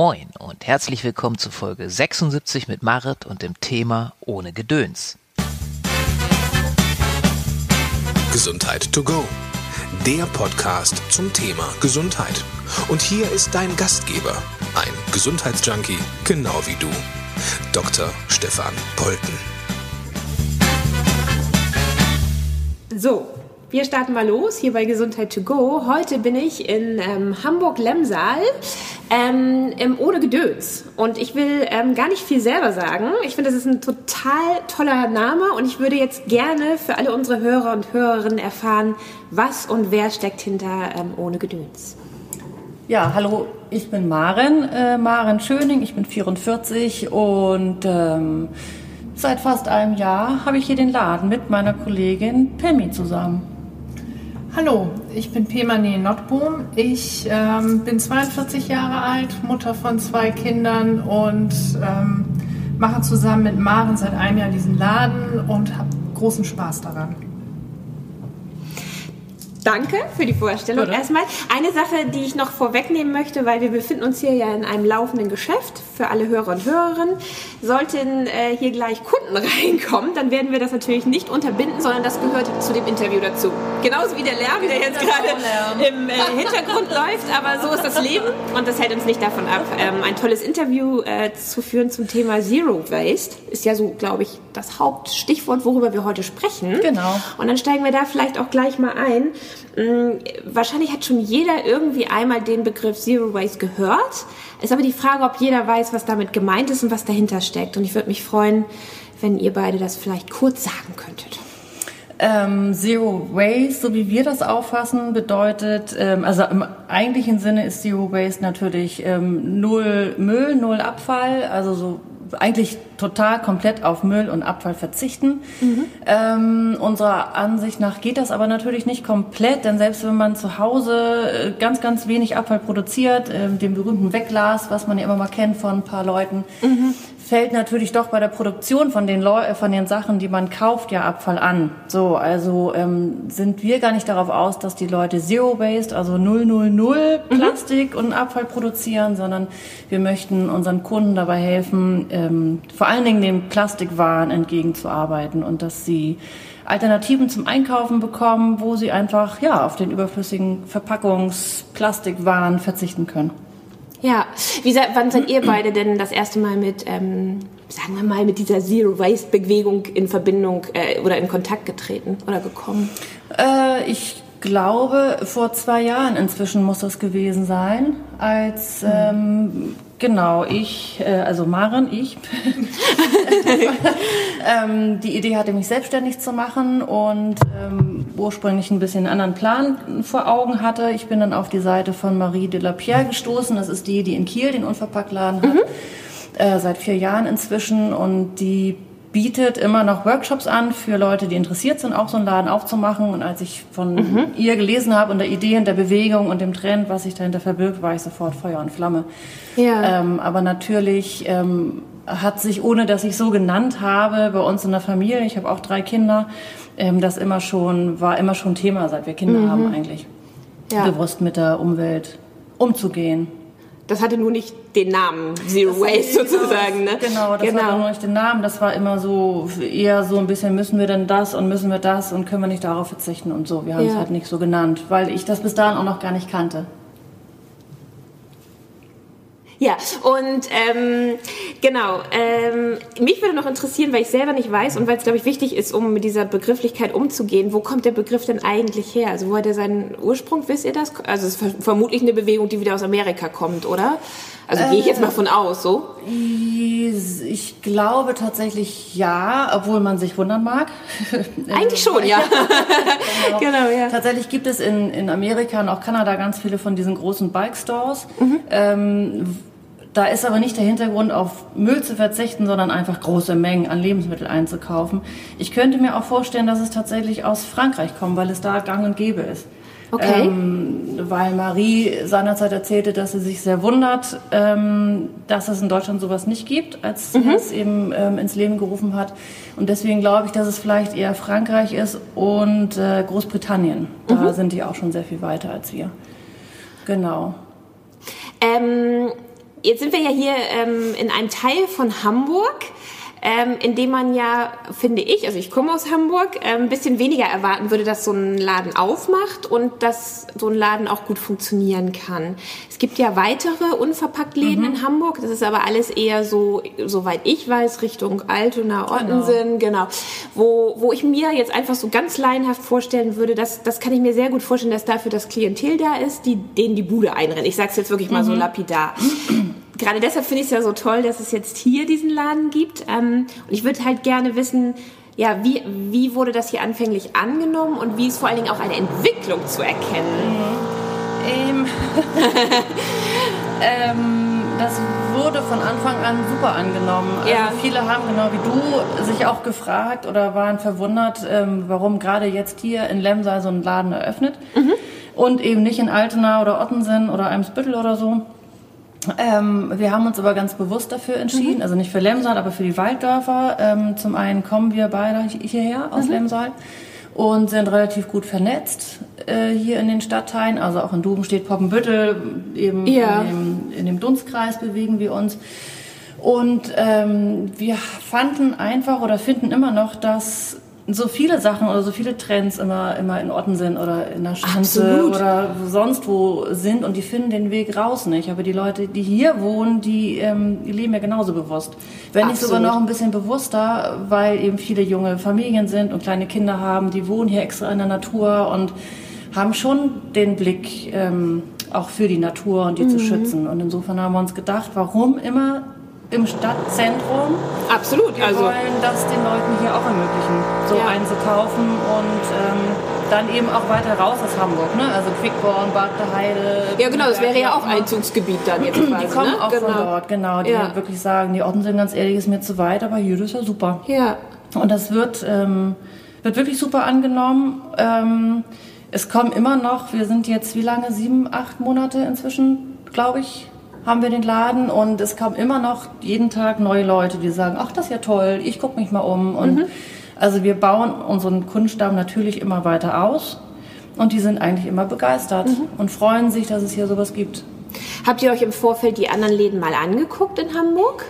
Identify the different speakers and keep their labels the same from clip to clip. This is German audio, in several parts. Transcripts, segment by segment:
Speaker 1: Moin und herzlich willkommen zu Folge 76 mit Marit und dem Thema Ohne Gedöns.
Speaker 2: Gesundheit to go. Der Podcast zum Thema Gesundheit. Und hier ist dein Gastgeber, ein Gesundheitsjunkie, genau wie du, Dr. Stefan Polten.
Speaker 3: So, wir starten mal los hier bei Gesundheit to go. Heute bin ich in ähm, Hamburg-Lemsal ähm, im Ohne Gedöns. Und ich will ähm, gar nicht viel selber sagen. Ich finde, das ist ein total toller Name und ich würde jetzt gerne für alle unsere Hörer und Hörerinnen erfahren, was und wer steckt hinter ähm, Ohne Gedöns.
Speaker 4: Ja, hallo, ich bin Maren, äh, Maren Schöning, ich bin 44 und ähm, seit fast einem Jahr habe ich hier den Laden mit meiner Kollegin Pemmi zusammen.
Speaker 5: Hallo, ich bin Pemane Notbohm. Ich ähm, bin 42 Jahre alt, Mutter von zwei Kindern und ähm, mache zusammen mit Maren seit einem Jahr diesen Laden und habe großen Spaß daran.
Speaker 3: Danke für die Vorstellung.
Speaker 4: Bitte.
Speaker 3: Erstmal eine Sache, die ich noch vorwegnehmen möchte, weil wir befinden uns hier ja in einem laufenden Geschäft für alle Hörer und Hörerinnen. Sollten äh, hier gleich Kunden reinkommen, dann werden wir das natürlich nicht unterbinden, sondern das gehört zu dem Interview dazu. Genauso wie der Lärm, der jetzt gerade im äh, Hintergrund läuft, aber so ist das Leben und das hält uns nicht davon ab, ähm, ein tolles Interview äh, zu führen zum Thema Zero Waste. Ist ja so, glaube ich, das Hauptstichwort, worüber wir heute sprechen.
Speaker 4: Genau.
Speaker 3: Und dann steigen wir da vielleicht auch gleich mal ein. Mm, Wahrscheinlich hat schon jeder irgendwie einmal den Begriff Zero Waste gehört. Ist aber die Frage, ob jeder weiß, was damit gemeint ist und was dahinter steckt. Und ich würde mich freuen, wenn ihr beide das vielleicht kurz sagen könntet.
Speaker 4: Ähm, Zero Waste, so wie wir das auffassen, bedeutet, ähm, also im eigentlichen Sinne ist Zero Waste natürlich ähm, null Müll, null Abfall, also so eigentlich total komplett auf Müll und Abfall verzichten. Ähm, unserer Ansicht nach geht das aber natürlich nicht komplett, denn selbst wenn man zu Hause äh, ganz, ganz wenig Abfall produziert, ähm, den berühmten Wegglas, was man ja immer mal kennt von ein paar Leuten, fällt natürlich doch bei der Produktion von den, Leu äh, von den Sachen, die man kauft, ja Abfall an. So, also ähm, sind wir gar nicht darauf aus, dass die Leute Zero Waste, also 000 Plastik und Abfall produzieren, sondern wir möchten unseren Kunden dabei helfen, ähm, vor allen Dingen den Plastikwaren entgegenzuarbeiten und dass sie Alternativen zum Einkaufen bekommen, wo sie einfach ja auf den überflüssigen Verpackungs-Plastikwaren verzichten können.
Speaker 3: Ja, wie seid, wann seid ihr beide denn das erste Mal mit, ähm, sagen wir mal, mit dieser Zero Waste Bewegung in Verbindung äh, oder in Kontakt getreten oder gekommen?
Speaker 4: Äh, ich glaube, vor zwei Jahren inzwischen muss das gewesen sein, als ähm, genau ich, äh, also Maren, ich, ähm, die Idee hatte, mich selbstständig zu machen und ähm, ursprünglich ein bisschen einen anderen Plan vor Augen hatte. Ich bin dann auf die Seite von Marie de la Pierre gestoßen. Das ist die, die in Kiel den Unverpacktladen hat, äh, seit vier Jahren inzwischen und die bietet immer noch Workshops an für Leute, die interessiert sind, auch so einen Laden aufzumachen. Und als ich von ihr gelesen habe und der Idee und der Bewegung und dem Trend, was sich dahinter verbirgt, war ich sofort Feuer und Flamme.
Speaker 3: Ja.
Speaker 4: Ähm, aber natürlich ähm, hat sich, ohne dass ich so genannt habe, bei uns in der Familie, ich habe auch drei Kinder, ähm, das immer schon, war immer schon Thema, seit wir Kinder haben eigentlich.
Speaker 3: Ja.
Speaker 4: Bewusst mit der Umwelt umzugehen.
Speaker 3: Das hatte nur nicht den Namen Zero Waste sozusagen, ne?
Speaker 4: Genau, das war noch nicht den Namen. Das war immer so eher so ein bisschen, müssen wir denn das und müssen wir das und können wir nicht darauf verzichten und so. Wir haben es
Speaker 3: Ja.
Speaker 4: halt nicht so genannt, weil ich das bis dahin auch noch gar nicht kannte.
Speaker 3: Ja, und ähm, genau, ähm, mich würde noch interessieren, weil ich selber nicht weiß und weil es, glaube ich, wichtig ist, um mit dieser Begrifflichkeit umzugehen, wo kommt der Begriff denn eigentlich her? Also wo hat er seinen Ursprung, wisst ihr das? Also es ist ver- vermutlich eine Bewegung, die wieder aus Amerika kommt, oder? Also gehe ich jetzt mal von aus, so?
Speaker 4: Ich glaube tatsächlich ja, obwohl man sich wundern mag.
Speaker 3: Eigentlich schon, ja. genau, ja.
Speaker 4: Tatsächlich gibt es in, in Amerika und auch Kanada ganz viele von diesen großen Bike-Stores. Ähm, da ist aber nicht der Hintergrund, auf Müll zu verzichten, sondern einfach große Mengen an Lebensmitteln einzukaufen. Ich könnte mir auch vorstellen, dass es tatsächlich aus Frankreich kommt, weil es da gang und gäbe ist.
Speaker 3: Okay.
Speaker 4: Ähm, weil Marie seinerzeit erzählte, dass sie sich sehr wundert, ähm, dass es in Deutschland sowas nicht gibt, als sie es eben ähm, ins Leben gerufen hat. Und deswegen glaube ich, dass es vielleicht eher Frankreich ist und äh, Großbritannien. Da sind die auch schon sehr viel weiter als wir. Genau.
Speaker 3: Ähm, Jetzt sind wir ja hier ähm, in einem Teil von Hamburg ähm, indem man ja, finde ich, also ich komme aus Hamburg, äh, ein bisschen weniger erwarten würde, dass so ein Laden aufmacht und dass so ein Laden auch gut funktionieren kann. Es gibt ja weitere Unverpacktläden mhm. in Hamburg, das ist aber alles eher so, soweit ich weiß, Richtung Altona, Ottensen, genau. genau, wo, wo ich mir jetzt einfach so ganz laienhaft vorstellen würde, dass, das kann ich mir sehr gut vorstellen, dass dafür das Klientel da ist, die denen die Bude einrennt. Ich sage es jetzt wirklich mal mhm. so lapidar gerade deshalb finde ich es ja so toll, dass es jetzt hier diesen Laden gibt. Ähm, und ich würde halt gerne wissen, ja, wie, wie wurde das hier anfänglich angenommen und wie ist vor allen Dingen auch eine Entwicklung zu erkennen?
Speaker 4: Mhm. Ähm, ähm, das wurde von Anfang an super angenommen. Also ja. viele haben genau wie du sich auch gefragt oder waren verwundert, ähm, warum gerade jetzt hier in Lemsal so ein Laden eröffnet mhm. und eben nicht in Altena oder Ottensen oder Eimsbüttel oder so. Ähm, wir haben uns aber ganz bewusst dafür entschieden, mhm. also nicht für Lemsal, aber für die Walddörfer. Ähm, zum einen kommen wir beide hierher aus mhm. Lemsal und sind relativ gut vernetzt äh, hier in den Stadtteilen. Also auch in Duben steht Poppenbüttel, eben ja. in, dem, in, dem, Dunstkreis bewegen wir uns. Und ähm, wir fanden einfach oder finden immer noch, dass so viele Sachen oder so viele Trends immer, immer in Orten sind oder in der Schanze oder sonst wo sind und die finden den Weg raus nicht. Aber die Leute, die hier wohnen, die, ähm, die leben ja genauso bewusst. Wenn nicht sogar noch ein bisschen bewusster, weil eben viele junge Familien sind und kleine Kinder haben, die wohnen hier extra in der Natur und haben schon den Blick ähm, auch für die Natur und die mhm. zu schützen. Und insofern haben wir uns gedacht, warum immer im Stadtzentrum.
Speaker 3: Absolut.
Speaker 4: Wir also wollen das den Leuten hier auch ermöglichen, so ja. einzukaufen und ähm, dann eben auch weiter raus aus Hamburg, ne? Also Quickborn, Bad der Heide.
Speaker 3: Ja, genau, das wäre ja auch Einzugsgebiet dann jetzt quasi.
Speaker 4: Die kommen
Speaker 3: ne?
Speaker 4: auch genau. von dort, genau. Die ja. wirklich sagen, die Orten sind ganz ehrlich, ist mir zu weit, aber hier ist ja super.
Speaker 3: Ja.
Speaker 4: Und das wird, ähm, wird wirklich super angenommen. Ähm, es kommen immer noch, wir sind jetzt wie lange? Sieben, acht Monate inzwischen, glaube ich, haben wir den Laden und es kommen immer noch jeden Tag neue Leute, die sagen, ach, das ist ja toll, ich gucke mich mal um. Und mhm. also wir bauen unseren Kundenstamm natürlich immer weiter aus und die sind eigentlich immer begeistert mhm. und freuen sich, dass es hier sowas gibt.
Speaker 3: Habt ihr euch im Vorfeld die anderen Läden mal angeguckt in Hamburg?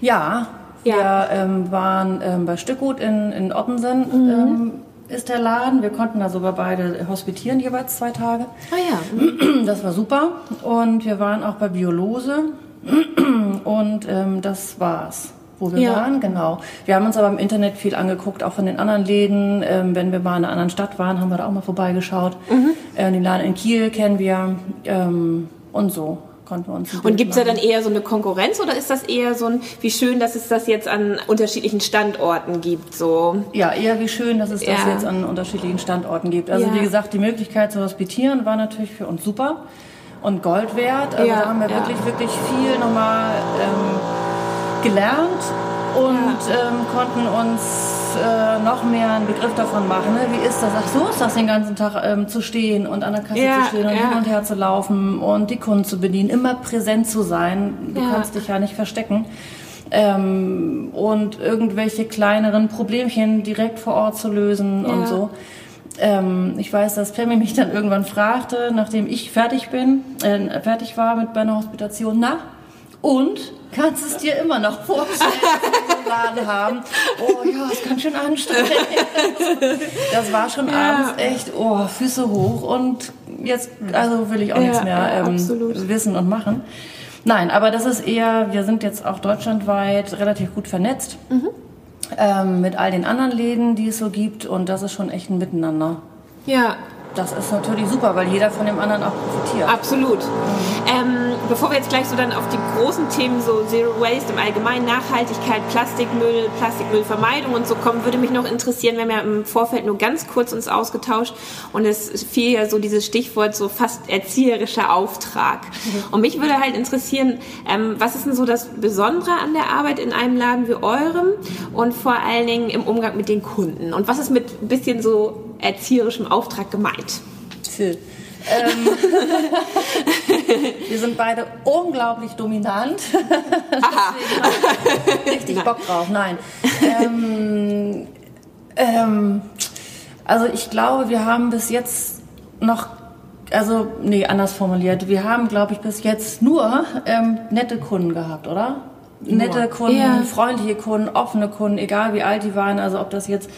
Speaker 4: Ja, ja. wir ähm, waren ähm, bei Stückgut in, in Ottensen mhm. ähm, ist der Laden. Wir konnten da sogar beide hospitieren, jeweils zwei Tage.
Speaker 3: Ah ja.
Speaker 4: Das war super. Und wir waren auch bei Biolose. Und ähm, das war's wo wir ja. waren, genau. Wir haben uns aber im Internet viel angeguckt, auch von den anderen Läden. Ähm, wenn wir mal in einer anderen Stadt waren, haben wir da auch mal vorbeigeschaut. Mhm. Äh, den Laden in Kiel kennen wir ähm, und so konnten wir uns.
Speaker 3: Und gibt es da dann eher so eine Konkurrenz oder ist das eher so ein, wie schön, dass es das jetzt an unterschiedlichen Standorten gibt? So?
Speaker 4: Ja, eher wie schön, dass es ja. das jetzt an unterschiedlichen Standorten gibt. Also ja. wie gesagt, die Möglichkeit zu hospitieren war natürlich für uns super und Gold wert. Also ja, da haben wir wirklich, wirklich viel nochmal ähm, gelernt und ähm, konnten uns äh, noch mehr einen Begriff davon machen. Ne? Wie ist das? Ach so ist das den ganzen Tag ähm, zu stehen und an der Kasse ja, zu stehen und ja. hin und her zu laufen und die Kunden zu bedienen, immer präsent zu sein. Du ja. kannst dich ja nicht verstecken. Ähm, und irgendwelche kleineren Problemchen direkt vor Ort zu lösen und so. Ähm, ich weiß, dass Pammy mich dann irgendwann fragte, nachdem ich fertig bin, äh, fertig war mit meiner Hospitation, na, und kannst es dir immer noch vorstellen, Laden haben. Oh ja, ist ganz schön anstrengend. Das war schon ja. abends echt, oh, Füße hoch und jetzt, also will ich auch ja, nichts mehr ähm, wissen und machen. Nein, aber das ist eher, wir sind jetzt auch deutschlandweit relativ gut vernetzt. Mhm. Ähm, mit all den anderen Läden, die es so gibt und das ist schon echt ein Miteinander.
Speaker 3: Ja,
Speaker 4: das ist natürlich super, weil jeder von dem anderen auch profitiert.
Speaker 3: Absolut. Mhm. Ähm, bevor wir jetzt gleich so dann auf die großen Themen so Zero Waste im Allgemeinen, Nachhaltigkeit, Plastikmüll, Plastikmüllvermeidung und so kommen, würde mich noch interessieren, wir haben ja im Vorfeld nur ganz kurz uns ausgetauscht und es fiel ja so dieses Stichwort so fast erzieherischer Auftrag. Mhm. Und mich würde halt interessieren, ähm, was ist denn so das Besondere an der Arbeit in einem Laden wie eurem und vor allen Dingen im Umgang mit den Kunden? Und was ist mit ein bisschen so erzieherischem Auftrag gemeint?
Speaker 4: ähm, wir sind beide unglaublich dominant. Aha. richtig Nein. Bock drauf. Nein. Ähm, ähm, also ich glaube, wir haben bis jetzt noch also, nee, anders formuliert. Wir haben, glaube ich, bis jetzt nur ähm, nette Kunden gehabt, oder? Nette Kunden,
Speaker 3: Ja.
Speaker 4: freundliche Kunden, offene Kunden, egal wie alt die waren. Also ob das jetzt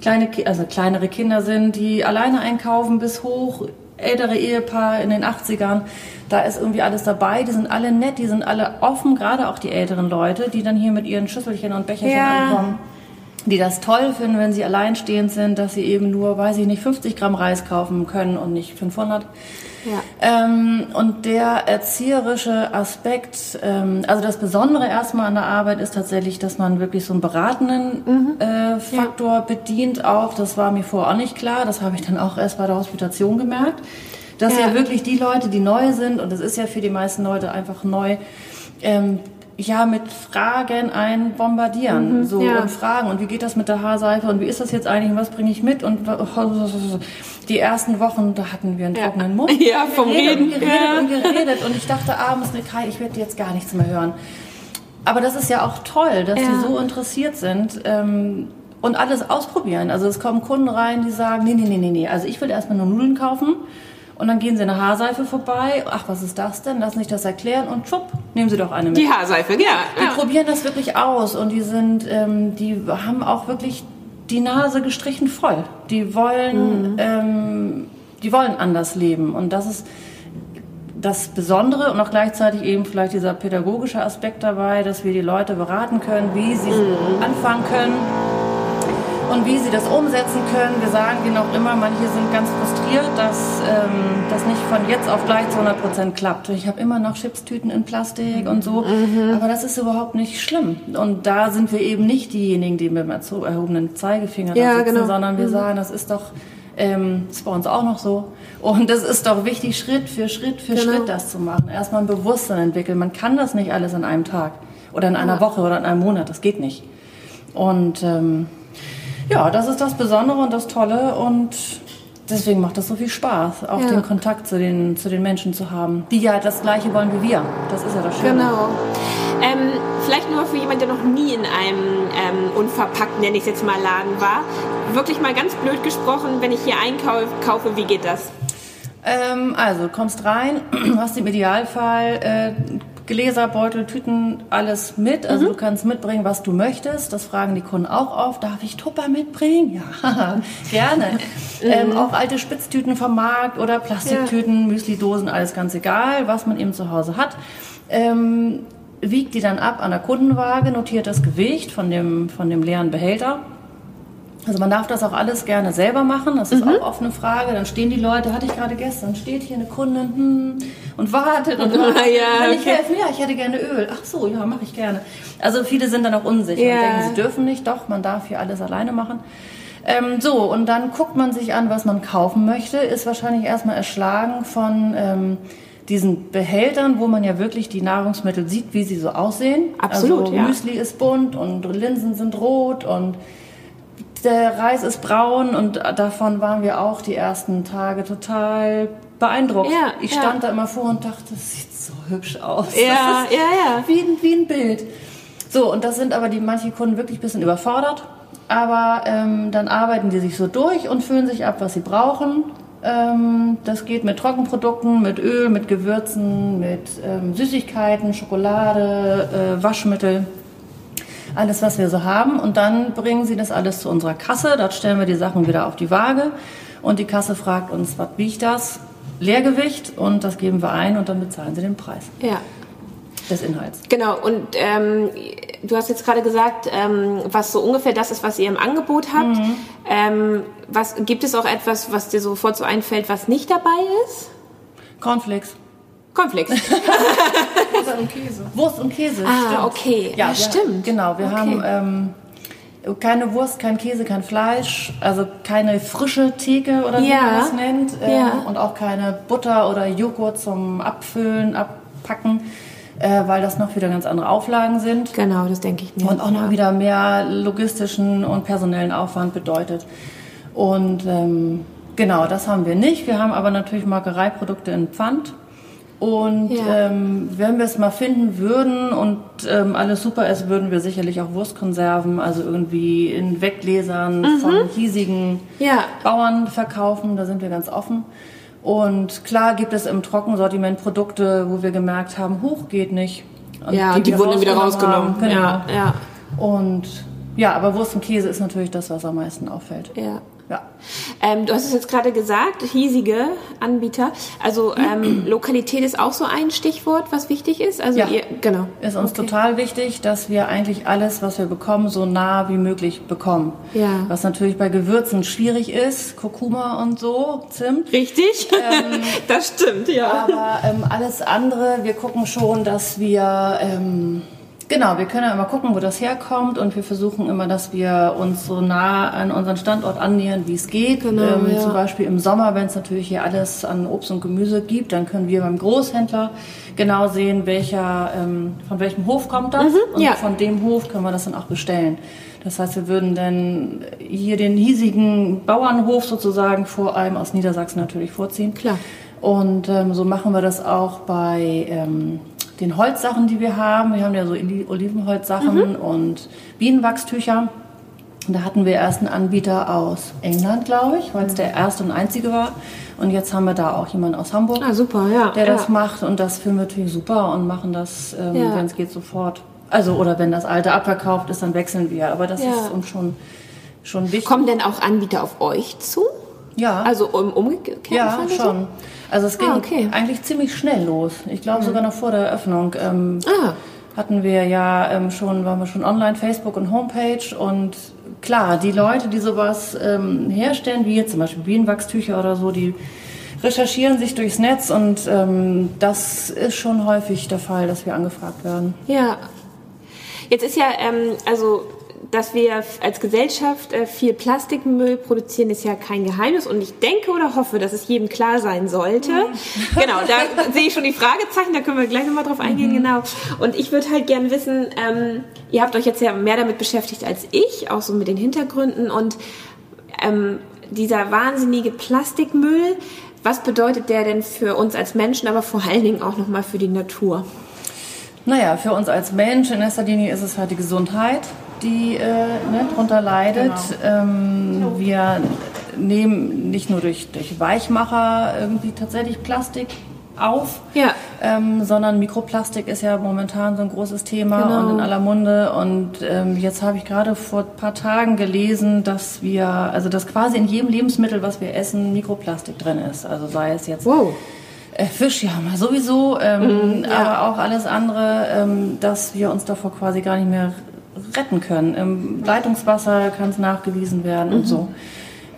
Speaker 4: kleine, also kleinere Kinder sind, die alleine einkaufen, bis hoch ältere Ehepaar in den 80ern. Da ist irgendwie alles dabei. Die sind alle nett, die sind alle offen, gerade auch die älteren Leute, die dann hier mit ihren Schüsselchen und Becherchen
Speaker 3: Ja.
Speaker 4: ankommen die das toll finden, wenn sie alleinstehend sind, dass sie eben nur, weiß ich nicht, 50 Gramm Reis kaufen können und nicht 500.
Speaker 3: Ja.
Speaker 4: Ähm, und der erzieherische Aspekt, ähm, also das Besondere erstmal an der Arbeit ist tatsächlich, dass man wirklich so einen beratenden äh, Faktor bedient auch. Das war mir vorher auch nicht klar. Das habe ich dann auch erst bei der Hospitation gemerkt. Dass ja.
Speaker 3: Ja.
Speaker 4: wirklich die Leute, die neu sind, und das ist ja für die meisten Leute einfach neu, ähm, ja, mit Fragen ein bombardieren, so
Speaker 3: ja.
Speaker 4: und Fragen und wie geht das mit der Haarseife und wie ist das jetzt eigentlich und was bringe ich mit und die ersten Wochen, da hatten wir einen trockenen Mund.
Speaker 3: Ja, vom Reden.
Speaker 4: Und geredet und geredet und ich dachte abends, ne Kai, ich werde jetzt gar nichts mehr hören. Aber das ist ja auch toll, dass
Speaker 3: Ja.
Speaker 4: die so interessiert sind ähm, und alles ausprobieren. Also es kommen Kunden rein, die sagen, nee, nee, nee, nee, nee, also ich will erstmal nur Nudeln kaufen. Und dann gehen sie eine Haarseife vorbei. Ach, was ist das denn? Lassen sich das erklären und schupp, nehmen sie doch eine mit.
Speaker 3: Die Haarseife, ja.
Speaker 4: Die
Speaker 3: ja.
Speaker 4: probieren das wirklich aus und die sind, ähm, die haben auch wirklich die Nase gestrichen voll. Die wollen, ähm, die wollen anders leben und das ist das Besondere und auch gleichzeitig eben vielleicht dieser pädagogische Aspekt dabei, dass wir die Leute beraten können, wie sie anfangen können und wie sie das umsetzen können. Wir sagen ihnen auch immer, manche sind ganz frustriert, dass ähm, das nicht von jetzt auf gleich zu 100 Prozent klappt. Ich habe immer noch Chipstüten in Plastik und so, aber das ist überhaupt nicht schlimm. Und da sind wir eben nicht diejenigen, die mit dem erhobenen Zeigefinger da
Speaker 3: Ja,
Speaker 4: sitzen,
Speaker 3: genau.
Speaker 4: sondern wir sagen, das ist doch ähm, ist bei uns auch noch so. Und es ist doch wichtig, Schritt für Schritt für
Speaker 3: Genau.
Speaker 4: Schritt das zu machen. Erstmal ein Bewusstsein entwickeln. Man kann das nicht alles in einem Tag oder in einer Woche oder in einem Monat. Das geht nicht. Und ähm, ja, das ist das Besondere und das Tolle und deswegen macht das so viel Spaß, auch
Speaker 3: Ja.
Speaker 4: den Kontakt zu den, zu den Menschen zu haben, die ja das Gleiche wollen wie wir. Das ist ja das Schöne.
Speaker 3: Genau. Ähm, vielleicht nur für jemanden, der noch nie in einem ähm, unverpackt, nenne ich es jetzt mal, Laden war. Wirklich mal ganz blöd gesprochen, wenn ich hier einkaufe, wie geht das?
Speaker 4: Ähm, also, du kommst rein, hast im Idealfall äh, Gläser, Beutel, Tüten, alles mit. Also du kannst mitbringen, was du möchtest. Das fragen die Kunden auch oft. Darf ich Tupper mitbringen? Ja, gerne. ähm, auch alte Spitztüten vom Markt oder Plastiktüten, Müslidosen, alles ganz egal, was man eben zu Hause hat. Ähm, wiegt die dann ab an der Kundenwaage, notiert das Gewicht von dem, von dem leeren Behälter. Also man darf das auch alles gerne selber machen, das ist
Speaker 3: Mhm.
Speaker 4: auch oft eine Frage. Dann stehen die Leute, hatte ich gerade gestern, steht hier eine Kundin hm, und wartet und wartet.
Speaker 3: Ja,
Speaker 4: Kann ich
Speaker 3: okay.
Speaker 4: helfen? Ja, ich hätte gerne Öl. Ach so, ja, mache ich gerne. Also viele sind dann auch unsicher
Speaker 3: Ja.
Speaker 4: und denken, sie dürfen nicht. Doch, man darf hier alles alleine machen. Ähm, so, und dann guckt man sich an, was man kaufen möchte, ist wahrscheinlich erstmal erschlagen von ähm, diesen Behältern, wo man ja wirklich die Nahrungsmittel sieht, wie sie so aussehen.
Speaker 3: Absolut,
Speaker 4: also,
Speaker 3: ja.
Speaker 4: Müsli ist bunt und Linsen sind rot und der Reis ist braun und davon waren wir auch die ersten Tage total beeindruckt.
Speaker 3: Ja,
Speaker 4: ich
Speaker 3: ja.
Speaker 4: stand da immer vor und dachte, das sieht so hübsch aus.
Speaker 3: Ja,
Speaker 4: das ist
Speaker 3: ja, ja.
Speaker 4: Wie ein, wie ein Bild. So, und das sind aber die manche Kunden wirklich ein bisschen überfordert. Aber ähm, dann arbeiten die sich so durch und füllen sich ab, was sie brauchen. Ähm, das geht mit Trockenprodukten, mit Öl, mit Gewürzen, mit ähm, Süßigkeiten, Schokolade, äh, Waschmittel alles, was wir so haben. Und dann bringen sie das alles zu unserer Kasse. Dort stellen wir die Sachen wieder auf die Waage. Und die Kasse fragt uns, was wiegt das? Leergewicht. Und das geben wir ein und dann bezahlen sie den Preis
Speaker 3: Ja.
Speaker 4: des Inhalts.
Speaker 3: Genau, und ähm, du hast jetzt gerade gesagt, ähm, was so ungefähr das ist, was ihr im Angebot habt. Ähm, was, gibt es auch etwas, was dir sofort so einfällt, was nicht dabei ist?
Speaker 4: Cornflakes.
Speaker 3: Cornflakes.
Speaker 5: Butter und Käse.
Speaker 4: Wurst und Käse.
Speaker 3: Ah,
Speaker 4: stimmt.
Speaker 3: okay. Ja,
Speaker 4: wir-
Speaker 3: stimmt.
Speaker 4: Genau, wir
Speaker 3: Okay.
Speaker 4: haben ähm, keine Wurst, kein Käse, kein Fleisch, also keine frische Theke oder wie
Speaker 3: Ja.
Speaker 4: man das nennt. Ähm,
Speaker 3: Ja.
Speaker 4: Und auch keine Butter oder Joghurt zum Abfüllen, Abpacken, äh, weil das noch wieder ganz andere Auflagen sind.
Speaker 3: Genau, das denke ich mir.
Speaker 4: Und auch noch
Speaker 3: ja.
Speaker 4: wieder mehr logistischen und personellen Aufwand bedeutet. Und ähm, genau, das haben wir nicht. Wir haben aber natürlich Molkereiprodukte in Pfand. Und
Speaker 3: Ja.
Speaker 4: ähm, wenn wir es mal finden würden und ähm, alles super ist, würden wir sicherlich auch Wurstkonserven, also irgendwie in Weggläsern von hiesigen
Speaker 3: Mhm. Ja.
Speaker 4: Bauern verkaufen. Da sind wir ganz offen. Und klar gibt es im Trockensortiment Produkte, wo wir gemerkt haben, hoch geht nicht. Und
Speaker 3: Ja, die,
Speaker 4: wir
Speaker 3: wurden wieder rausgenommen.
Speaker 4: haben. Genau.
Speaker 3: Ja, ja,
Speaker 4: Und ja, aber Wurst und Käse ist natürlich das, was am meisten auffällt.
Speaker 3: ja.
Speaker 4: Ja.
Speaker 3: Ähm, du hast es jetzt gerade gesagt, hiesige Anbieter. Also ähm, Lokalität ist auch so ein Stichwort, was wichtig ist. Also
Speaker 4: Ja.
Speaker 3: ihr, genau.
Speaker 4: Ist uns
Speaker 3: Okay.
Speaker 4: total wichtig, dass wir eigentlich alles, was wir bekommen, so nah wie möglich bekommen.
Speaker 3: Ja.
Speaker 4: Was natürlich bei Gewürzen schwierig ist, Kurkuma und so, Zimt.
Speaker 3: Richtig? das stimmt, ja.
Speaker 4: Aber ähm, alles andere, wir gucken schon, dass wir, ähm, genau, wir können ja immer gucken, wo das herkommt und wir versuchen immer, dass wir uns so nah an unseren Standort annähern, wie es geht.
Speaker 3: Genau,
Speaker 4: ähm,
Speaker 3: ja.
Speaker 4: Zum Beispiel im Sommer, wenn es natürlich hier alles an Obst und Gemüse gibt, dann können wir beim Großhändler genau sehen, welcher, ähm, von welchem Hof kommt das und
Speaker 3: Mhm, ja.
Speaker 4: von dem Hof können wir das dann auch bestellen. Das heißt, wir würden dann hier den hiesigen Bauernhof sozusagen vor einem aus Niedersachsen natürlich vorziehen.
Speaker 3: Klar.
Speaker 4: Und ähm, so machen wir das auch bei ähm, den Holzsachen, die wir haben. Wir haben ja so Oli- Olivenholzsachen
Speaker 3: Mhm.
Speaker 4: und Bienenwachstücher. Und da hatten wir erst einen Anbieter aus England, glaube ich, weil es der erste und einzige war. Und jetzt haben wir da auch jemanden aus Hamburg,
Speaker 3: Ah, super, ja.
Speaker 4: der
Speaker 3: ja.
Speaker 4: das macht. Und das finden wir natürlich super und machen das, ähm,
Speaker 3: Ja.
Speaker 4: wenn es geht, sofort. Also, oder wenn das alte abverkauft ist, dann wechseln wir. Aber das ist uns schon, schon wichtig.
Speaker 3: Kommen denn auch Anbieter auf euch zu?
Speaker 4: Ja.
Speaker 3: Also im umgekehrten
Speaker 4: Ja,
Speaker 3: Falle so?
Speaker 4: schon. Also es ging
Speaker 3: Ah, okay.
Speaker 4: eigentlich ziemlich schnell los. Ich glaube sogar noch vor der Eröffnung. Ähm,
Speaker 3: Ah.
Speaker 4: Hatten wir ja ähm, schon, waren wir schon online, Facebook und Homepage und klar, die Leute, die sowas ähm, herstellen, wie jetzt zum Beispiel Bienenwachstücher oder so, die recherchieren sich durchs Netz und ähm, das ist schon häufig der Fall, dass wir angefragt werden.
Speaker 3: Ja. Jetzt ist ja, ähm, also, dass wir als Gesellschaft äh, viel Plastikmüll produzieren, ist ja kein Geheimnis. Und ich denke oder hoffe, dass es jedem klar sein sollte. Genau, da sehe ich schon die Fragezeichen, da können wir gleich nochmal drauf eingehen, genau. Und ich würde halt gern wissen, ähm, ihr habt euch jetzt ja mehr damit beschäftigt als ich, auch so mit den Hintergründen und ähm, dieser wahnsinnige Plastikmüll, was bedeutet der denn für uns als Menschen, aber vor allen Dingen auch nochmal für die Natur?
Speaker 4: Naja, für uns als Mensch in erster Linie ist es halt die Gesundheit, die äh, ne, drunter leidet. Ähm, wir nehmen nicht nur durch, durch Weichmacher irgendwie tatsächlich Plastik auf,
Speaker 3: Ja.
Speaker 4: ähm, sondern Mikroplastik ist ja momentan so ein großes Thema
Speaker 3: Genau.
Speaker 4: und in aller Munde. Und ähm, jetzt habe ich gerade vor ein paar Tagen gelesen, dass wir, also dass quasi in jedem Lebensmittel, was wir essen, Mikroplastik drin ist. Also sei es jetzt
Speaker 3: Wow.
Speaker 4: äh, Fisch ja mal sowieso, ähm,
Speaker 3: Mhm, ja.
Speaker 4: aber auch alles andere, ähm, dass wir uns davor quasi gar nicht mehr retten können. Im Leitungswasser kann es nachgewiesen werden
Speaker 3: Mhm.
Speaker 4: und so.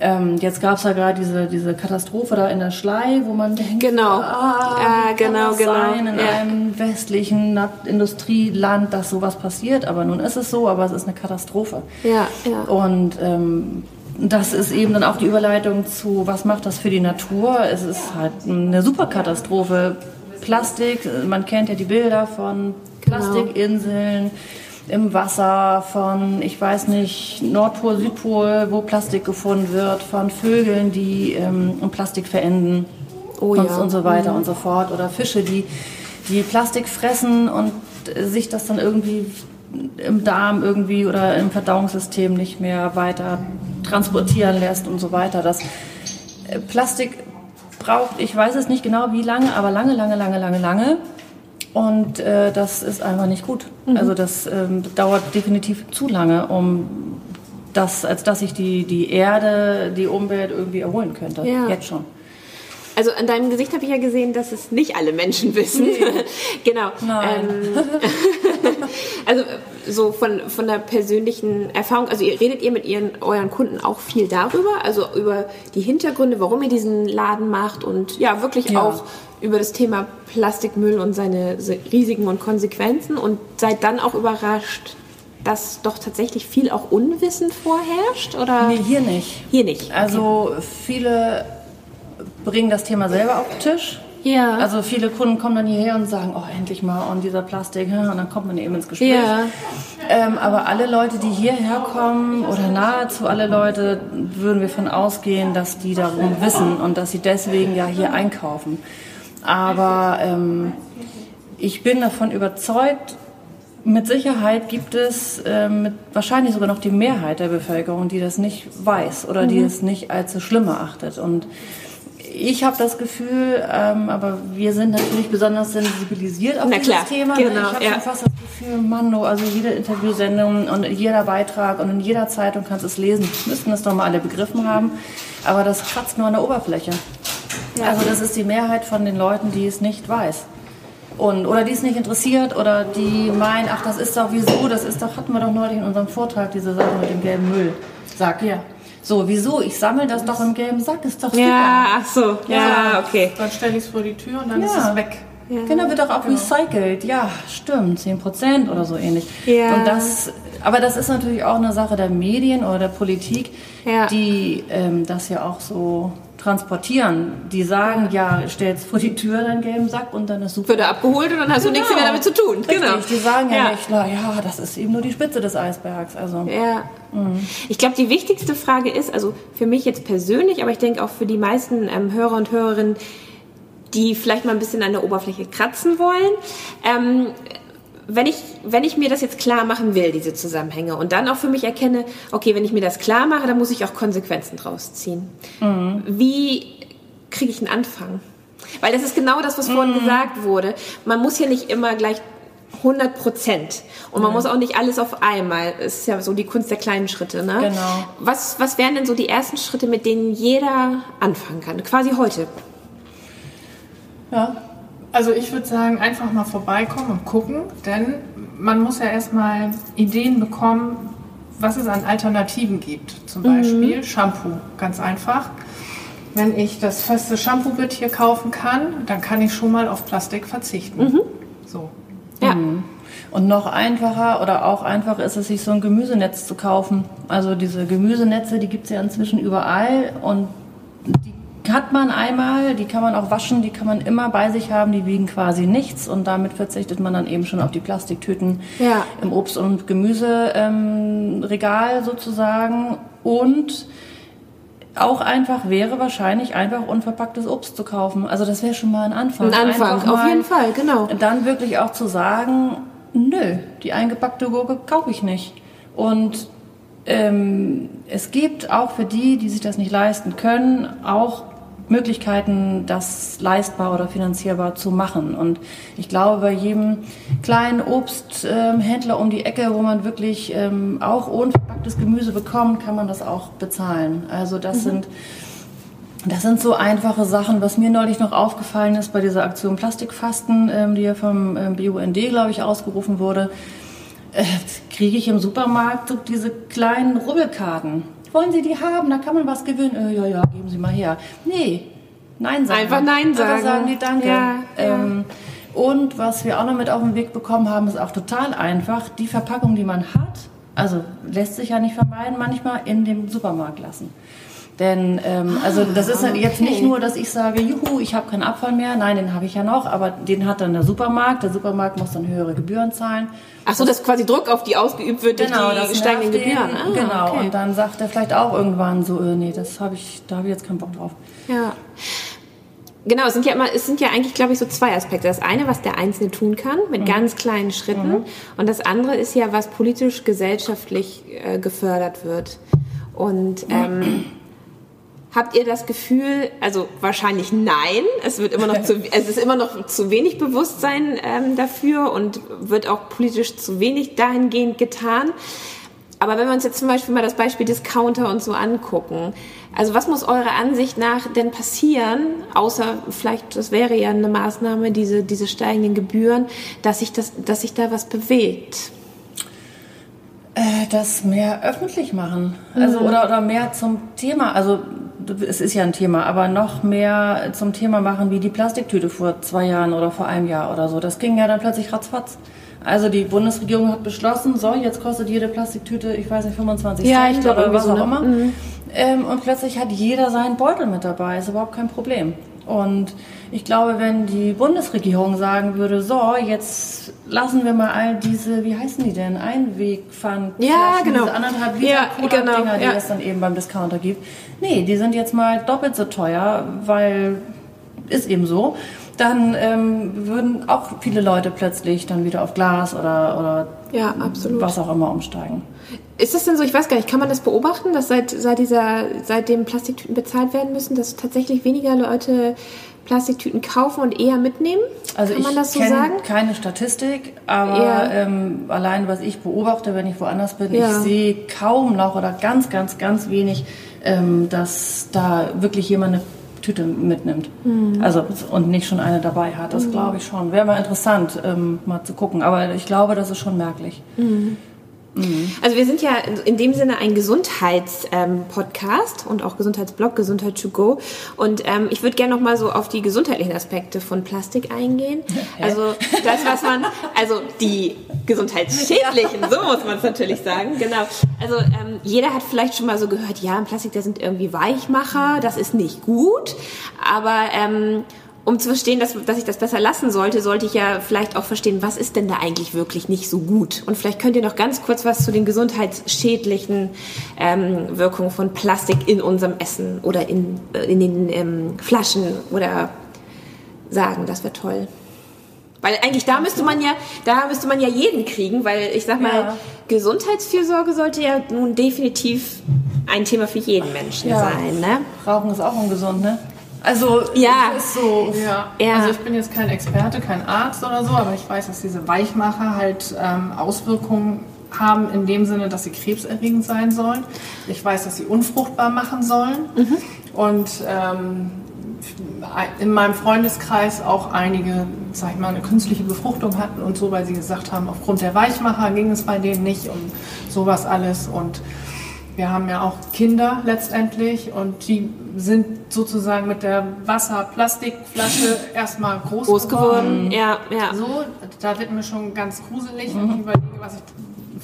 Speaker 4: Ähm, jetzt gab es ja gerade diese, diese Katastrophe da in der Schlei, wo man denkt,
Speaker 3: Genau.
Speaker 4: ah, kann
Speaker 3: genau, genau.
Speaker 4: sein in
Speaker 3: Ja.
Speaker 4: einem westlichen Industrieland, dass sowas passiert. Aber nun ist es so, aber es ist eine Katastrophe.
Speaker 3: Ja, ja.
Speaker 4: Und ähm, das ist eben dann auch die Überleitung zu, was macht das für die Natur? Es ist halt eine Superkatastrophe. Plastik, man kennt ja die Bilder von Plastikinseln im Wasser, von, ich weiß nicht, Nordpol, Südpol, wo Plastik gefunden wird, von Vögeln, die ähm, Plastik verenden
Speaker 3: Oh
Speaker 4: und,
Speaker 3: ja.
Speaker 4: und so weiter und so fort. Oder Fische, die, die Plastik fressen und sich das dann irgendwie im Darm irgendwie oder im Verdauungssystem nicht mehr weiter transportieren lässt und so weiter. Das äh, Plastik braucht, ich weiß es nicht genau wie lange, aber lange, lange, lange, lange, lange. Und äh, das ist einfach nicht gut. Also das ähm, dauert definitiv zu lange, um das, als dass sich die, die Erde, die Umwelt irgendwie erholen könnte.
Speaker 3: Ja.
Speaker 4: Jetzt schon.
Speaker 3: Also an deinem Gesicht habe ich ja gesehen, dass es nicht alle Menschen wissen. genau.
Speaker 4: Nein.
Speaker 3: Ähm, also so von, von der persönlichen Erfahrung, also ihr redet ihr mit ihren, euren Kunden auch viel darüber, also über die Hintergründe, warum ihr diesen Laden macht und ja, wirklich
Speaker 4: Ja.
Speaker 3: auch über das Thema Plastikmüll und seine se- Risiken und Konsequenzen und seid dann auch überrascht, dass doch tatsächlich viel auch Unwissen vorherrscht oder
Speaker 4: Nee, hier nicht.
Speaker 3: hier nicht?
Speaker 4: Also viele bringen das Thema selber auf den Tisch.
Speaker 3: Ja.
Speaker 4: Also viele Kunden kommen dann hierher und sagen, oh, endlich mal und dieser Plastik, und dann kommt man eben ins Gespräch.
Speaker 3: Ja.
Speaker 4: Ähm, aber alle Leute, die hierher kommen oder nahezu alle Leute, würden wir von ausgehen, dass die darum wissen und dass sie deswegen ja hier einkaufen. Aber ähm, ich bin davon überzeugt, mit Sicherheit gibt es ähm, mit, wahrscheinlich sogar noch die Mehrheit der Bevölkerung, die das nicht weiß oder die es nicht als so schlimm erachtet. Und ich habe das Gefühl, ähm, aber wir sind natürlich besonders sensibilisiert auf
Speaker 3: Na
Speaker 4: dieses
Speaker 3: klar,
Speaker 4: Thema.
Speaker 3: genau,
Speaker 4: ich habe
Speaker 3: ja.
Speaker 4: schon fast das Gefühl, Mann, oh, also jede Interviewsendung und jeder Beitrag und in jeder Zeitung kannst du es lesen. Müssten das doch mal alle begriffen haben. Aber das kratzt nur an der Oberfläche. Also das ist die Mehrheit von den Leuten, die es nicht weiß. Und, oder die es nicht interessiert oder die meinen, ach, das ist doch wieso, das ist doch, hatten wir doch neulich in unserem Vortrag, diese Sache mit dem gelben Müll. Sack.
Speaker 5: Ja.
Speaker 4: So, wieso? Ich sammle das doch im gelben Sack, ist doch super.
Speaker 3: Ja, ach so. Ja, okay.
Speaker 5: Dann stelle ich es vor die Tür und dann ist
Speaker 4: Ja.
Speaker 5: es weg.
Speaker 4: Genau, wird doch auch recycelt. Ja, stimmt, 10 Prozent oder so ähnlich.
Speaker 3: Ja.
Speaker 4: Und das, aber das ist natürlich auch eine Sache der Medien oder der Politik,
Speaker 3: Ja.
Speaker 4: die ähm, das ja auch so transportieren. Die sagen, ja, stell's vor die Tür deinen gelben Sack und dann ist super.
Speaker 3: Wird er abgeholt und dann hast du nichts mehr damit zu tun.
Speaker 4: Richtig,
Speaker 3: Genau.
Speaker 4: die sagen ja,
Speaker 3: Ja.
Speaker 4: nicht, na ja, das ist eben nur die Spitze des Eisbergs. Also
Speaker 3: Ja. Ich glaube, die wichtigste Frage ist, also für mich jetzt persönlich, aber ich denke auch für die meisten ähm, Hörer und Hörerinnen, die vielleicht mal ein bisschen an der Oberfläche kratzen wollen, ähm, wenn ich, wenn ich mir das jetzt klar machen will, diese Zusammenhänge, und dann auch für mich erkenne, okay, wenn ich mir das klar mache, dann muss ich auch Konsequenzen draus ziehen. Wie kriege ich einen Anfang? Weil das ist genau das, was vorhin gesagt wurde. Man muss ja nicht immer gleich 100 Prozent. Und man muss auch nicht alles auf einmal. Es ist ja so die Kunst der kleinen Schritte. Ne?
Speaker 4: Genau.
Speaker 3: Was, was wären denn so die ersten Schritte, mit denen jeder anfangen kann? Quasi heute.
Speaker 4: ja,
Speaker 5: Also ich würde sagen, einfach mal vorbeikommen und gucken, denn man muss ja erstmal Ideen bekommen, was es an Alternativen gibt. Zum Beispiel Shampoo, ganz einfach. Wenn ich das feste Shampoo-Bit hier kaufen kann, dann kann ich schon mal auf Plastik verzichten. So.
Speaker 3: Ja.
Speaker 4: Und noch einfacher oder auch einfacher ist es, sich so ein Gemüsenetz zu kaufen. Also diese Gemüsenetze, die gibt es ja inzwischen überall und die hat man einmal, die kann man auch waschen, die kann man immer bei sich haben, die wiegen quasi nichts und damit verzichtet man dann eben schon auf die Plastiktüten
Speaker 3: Ja.
Speaker 4: im Obst- und Gemüseregal ähm, sozusagen und auch einfach wäre wahrscheinlich einfach unverpacktes Obst zu kaufen. Also das wäre schon mal ein Anfang.
Speaker 3: Ein Anfang, auf jeden Fall, genau.
Speaker 4: Dann wirklich auch zu sagen, nö, die eingepackte Gurke kaufe ich nicht. Und ähm, es gibt auch für die, die sich das nicht leisten können, auch Möglichkeiten, das leistbar oder finanzierbar zu machen. Und ich glaube, bei jedem kleinen Obsthändler um die Ecke, wo man wirklich ähm, auch unverpacktes Gemüse bekommt, kann man das auch bezahlen. Also das sind das sind so einfache Sachen, was mir neulich noch aufgefallen ist bei dieser Aktion Plastikfasten, ähm, die ja vom ähm, BUND, glaube ich, ausgerufen wurde. Äh, Kriege ich im Supermarkt so diese kleinen Rubbelkarten. Wollen Sie die haben? Da kann man was gewinnen. Äh, ja, ja, geben Sie mal her. Nee, nein sagen.
Speaker 3: Einfach Nein sagen.
Speaker 4: sagen die Danke.
Speaker 3: Ja, ja.
Speaker 4: Ähm, und was wir auch noch mit auf den Weg bekommen haben, ist auch total einfach. Die Verpackung, die man hat, also lässt sich ja nicht vermeiden, manchmal in dem Supermarkt lassen. Denn ähm, also das ist ja jetzt nicht nur, dass ich sage, juhu, ich habe keinen Abfall mehr. Nein, den habe ich ja noch, aber den hat dann der Supermarkt. Der Supermarkt muss dann höhere Gebühren zahlen.
Speaker 3: Ach so, dass quasi Druck auf die ausgeübt wird durch die
Speaker 4: Genau,
Speaker 3: steigenden. Gebühren. Ah,
Speaker 4: genau,
Speaker 3: okay.
Speaker 4: und dann sagt er vielleicht auch irgendwann so, äh, nee, das habe ich, da habe ich jetzt keinen Bock drauf.
Speaker 3: Ja. Genau, es sind ja immer, es sind ja eigentlich, glaube ich, so zwei Aspekte. Das eine, was der Einzelne tun kann, mit ganz kleinen Schritten. Und das andere ist ja, was politisch, gesellschaftlich äh, gefördert wird. Und ähm, habt ihr das Gefühl, also wahrscheinlich nein, es wird immer noch zu, es ist immer noch zu wenig Bewusstsein ähm, dafür und wird auch politisch zu wenig dahingehend getan. Aber wenn wir uns jetzt zum Beispiel mal das Beispiel Discounter und so angucken, also was muss eurer Ansicht nach denn passieren, außer vielleicht, das wäre ja eine Maßnahme, diese, diese steigenden Gebühren, dass sich, das, dass sich da was bewegt?
Speaker 4: Äh, das mehr öffentlich machen. Also oder, oder mehr zum Thema, also es ist ja ein Thema, aber noch mehr zum Thema machen wie die Plastiktüte vor zwei Jahren oder vor einem Jahr oder so. Das ging ja dann plötzlich ratzfatz. Also die Bundesregierung hat beschlossen, so, jetzt kostet jede Plastiktüte, ich weiß nicht, 25
Speaker 3: Ja,
Speaker 4: Cent
Speaker 3: ich glaub,
Speaker 4: oder was
Speaker 3: so,
Speaker 4: auch
Speaker 3: ne?
Speaker 4: immer. Ähm, und plötzlich hat jeder seinen Beutel mit dabei, ist überhaupt kein Problem. Und ich glaube, wenn die Bundesregierung sagen würde, so, jetzt lassen wir mal all diese, wie heißen die denn, Einwegpfand,
Speaker 3: Ja, genau.
Speaker 4: diese anderthalb Liter
Speaker 3: Ja, genau,
Speaker 4: die
Speaker 3: ja.
Speaker 4: es dann eben beim Discounter gibt. Nee, die sind jetzt mal doppelt so teuer, weil ist eben so. dann ähm, würden auch viele Leute plötzlich dann wieder auf Glas oder, oder
Speaker 3: Ja,
Speaker 4: was auch immer umsteigen.
Speaker 3: Ist das denn so, ich weiß gar nicht, kann man das beobachten, dass seit, seit dieser, seitdem Plastiktüten bezahlt werden müssen, dass tatsächlich weniger Leute Plastiktüten kaufen und eher mitnehmen?
Speaker 4: Also
Speaker 3: kann man
Speaker 4: ich
Speaker 3: das so
Speaker 4: kenne
Speaker 3: sagen?
Speaker 4: keine Statistik, aber
Speaker 3: Ja.
Speaker 4: ähm, allein was ich beobachte, wenn ich woanders bin,
Speaker 3: Ja.
Speaker 4: ich sehe kaum noch oder ganz, ganz, ganz wenig, ähm, dass da wirklich jemand eine Tüte mitnimmt.
Speaker 3: Mhm.
Speaker 4: Also und nicht schon eine dabei hat. Das glaube ich schon. Wäre mal interessant, ähm, mal zu gucken. Aber ich glaube, das ist schon merklich.
Speaker 3: Also wir sind ja in dem Sinne ein Gesundheits-Podcast und auch Gesundheitsblog, Gesundheit to go. Und ähm, ich würde gerne noch mal so auf die gesundheitlichen Aspekte von Plastik eingehen. Also das, was man, also die gesundheitsschädlichen, so muss man es natürlich sagen, genau. Also ähm, jeder hat vielleicht schon mal so gehört, ja, Plastik, da sind irgendwie Weichmacher, das ist nicht gut, aber ähm, um zu verstehen, dass, dass ich das besser lassen sollte, sollte ich ja vielleicht auch verstehen, was ist denn da eigentlich wirklich nicht so gut. Und vielleicht könnt ihr noch ganz kurz was zu den gesundheitsschädlichen ähm, Wirkungen von Plastik in unserem Essen oder in, äh, in den ähm, Flaschen oder sagen. Das wäre toll. Weil eigentlich da müsste man ja, da müsste man ja jeden kriegen, weil ich sag mal,
Speaker 4: Ja.
Speaker 3: Gesundheitsfürsorge sollte ja nun definitiv ein Thema für jeden Menschen
Speaker 4: Ja.
Speaker 3: sein, ne?
Speaker 4: Rauchen ist auch ungesund, ne? Also
Speaker 3: Ja.
Speaker 4: ist so.
Speaker 5: Ja.
Speaker 3: Ja.
Speaker 5: also ich bin jetzt kein Experte, kein Arzt oder so, aber ich weiß, dass diese Weichmacher halt ähm, Auswirkungen haben in dem Sinne, dass sie krebserregend sein sollen. Ich weiß, dass sie unfruchtbar machen sollen. Und ähm, in meinem Freundeskreis auch einige, sag ich mal, eine künstliche Befruchtung hatten und so, weil sie gesagt haben, aufgrund der Weichmacher ging es bei denen nicht und sowas alles. Und wir haben ja auch Kinder letztendlich und die sind sozusagen mit der Wasser-Plastikflasche erstmal groß,
Speaker 3: Groß geworden,
Speaker 5: geworden.
Speaker 3: ja, ja.
Speaker 5: So, da wird mir schon ganz gruselig, wenn ich überlege, was ich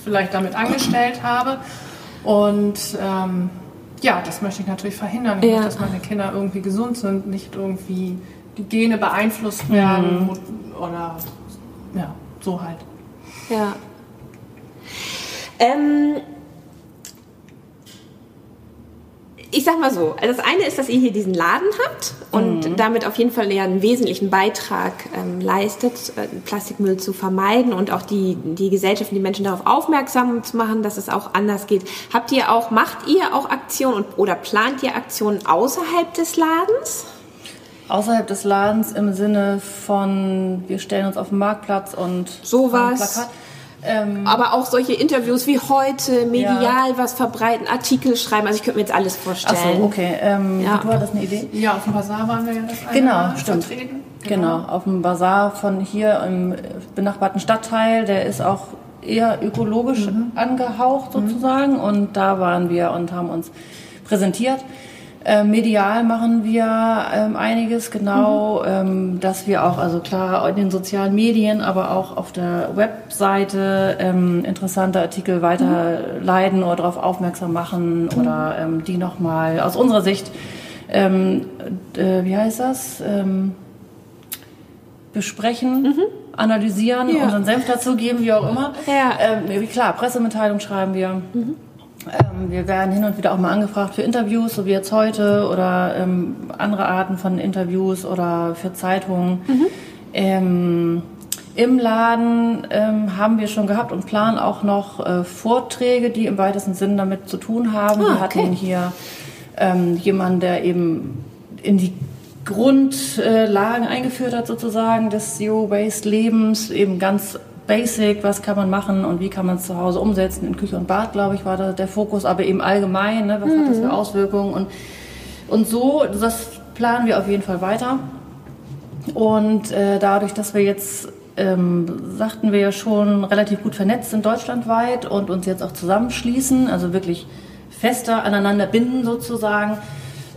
Speaker 5: vielleicht damit angestellt habe. Und ähm, ja, das möchte ich natürlich verhindern.
Speaker 3: Ja.
Speaker 5: dass meine Kinder irgendwie gesund sind, nicht irgendwie die Gene beeinflusst werden oder ja, so halt.
Speaker 3: Ja. Ähm, ich sag mal so, also das eine ist, dass ihr hier diesen Laden habt und damit auf jeden Fall ja einen wesentlichen Beitrag ähm, leistet, äh, Plastikmüll zu vermeiden und auch die, die Gesellschaft und die Menschen darauf aufmerksam zu machen, dass es auch anders geht. Habt ihr auch, macht ihr auch Aktionen und, oder plant ihr Aktionen außerhalb des Ladens?
Speaker 4: Außerhalb des Ladens im Sinne von, wir stellen uns auf den Marktplatz und
Speaker 3: Sowas.
Speaker 4: Plakat. Ähm,
Speaker 3: Aber auch solche Interviews wie heute, medial was verbreiten, Artikel schreiben. Also ich könnte mir jetzt alles vorstellen.
Speaker 4: Achso, okay. Ähm,
Speaker 3: Ja.
Speaker 4: Du hattest eine Idee?
Speaker 5: Ja, auf dem Bazar waren wir ja das
Speaker 4: Genau,
Speaker 5: Mal
Speaker 4: stimmt.
Speaker 5: vertreten.
Speaker 4: Genau, auf dem Bazar von hier im benachbarten Stadtteil, der ist auch eher ökologisch angehaucht sozusagen und da waren wir und haben uns präsentiert. Äh, medial machen wir ähm, einiges, genau, ähm, dass wir auch, also klar in den sozialen Medien, aber auch auf der Webseite ähm, interessante Artikel weiterleiten oder darauf aufmerksam machen oder ähm, die nochmal aus unserer Sicht, ähm, äh, wie heißt das? Ähm, besprechen, analysieren,
Speaker 3: Mhm. Ja.
Speaker 4: unseren Senf dazu geben, wie auch immer.
Speaker 3: Ja.
Speaker 4: Ähm, klar, Pressemitteilung schreiben wir.
Speaker 3: Mhm.
Speaker 4: Ähm, wir werden hin und wieder auch mal angefragt für Interviews, so wie jetzt heute, oder ähm, andere Arten von Interviews oder für Zeitungen.
Speaker 3: Mhm.
Speaker 4: Ähm, Im Laden ähm, haben wir schon gehabt und planen auch noch äh, Vorträge, die im weitesten Sinn damit zu tun haben.
Speaker 3: Ah,
Speaker 4: wir hatten
Speaker 3: okay.
Speaker 4: hier ähm, jemanden, der eben in die Grundlagen eingeführt hat sozusagen des Zero Waste Lebens, eben ganz basic, was kann man machen und wie kann man es zu Hause umsetzen. In Küche und Bad, glaube ich, war da der Fokus, aber eben allgemein, ne, was hat das für Auswirkungen und, und so, das planen wir auf jeden Fall weiter. Und äh, dadurch, dass wir jetzt, ähm, sagten wir ja schon, relativ gut vernetzt sind deutschlandweit und uns jetzt auch zusammenschließen, also wirklich fester aneinander binden sozusagen,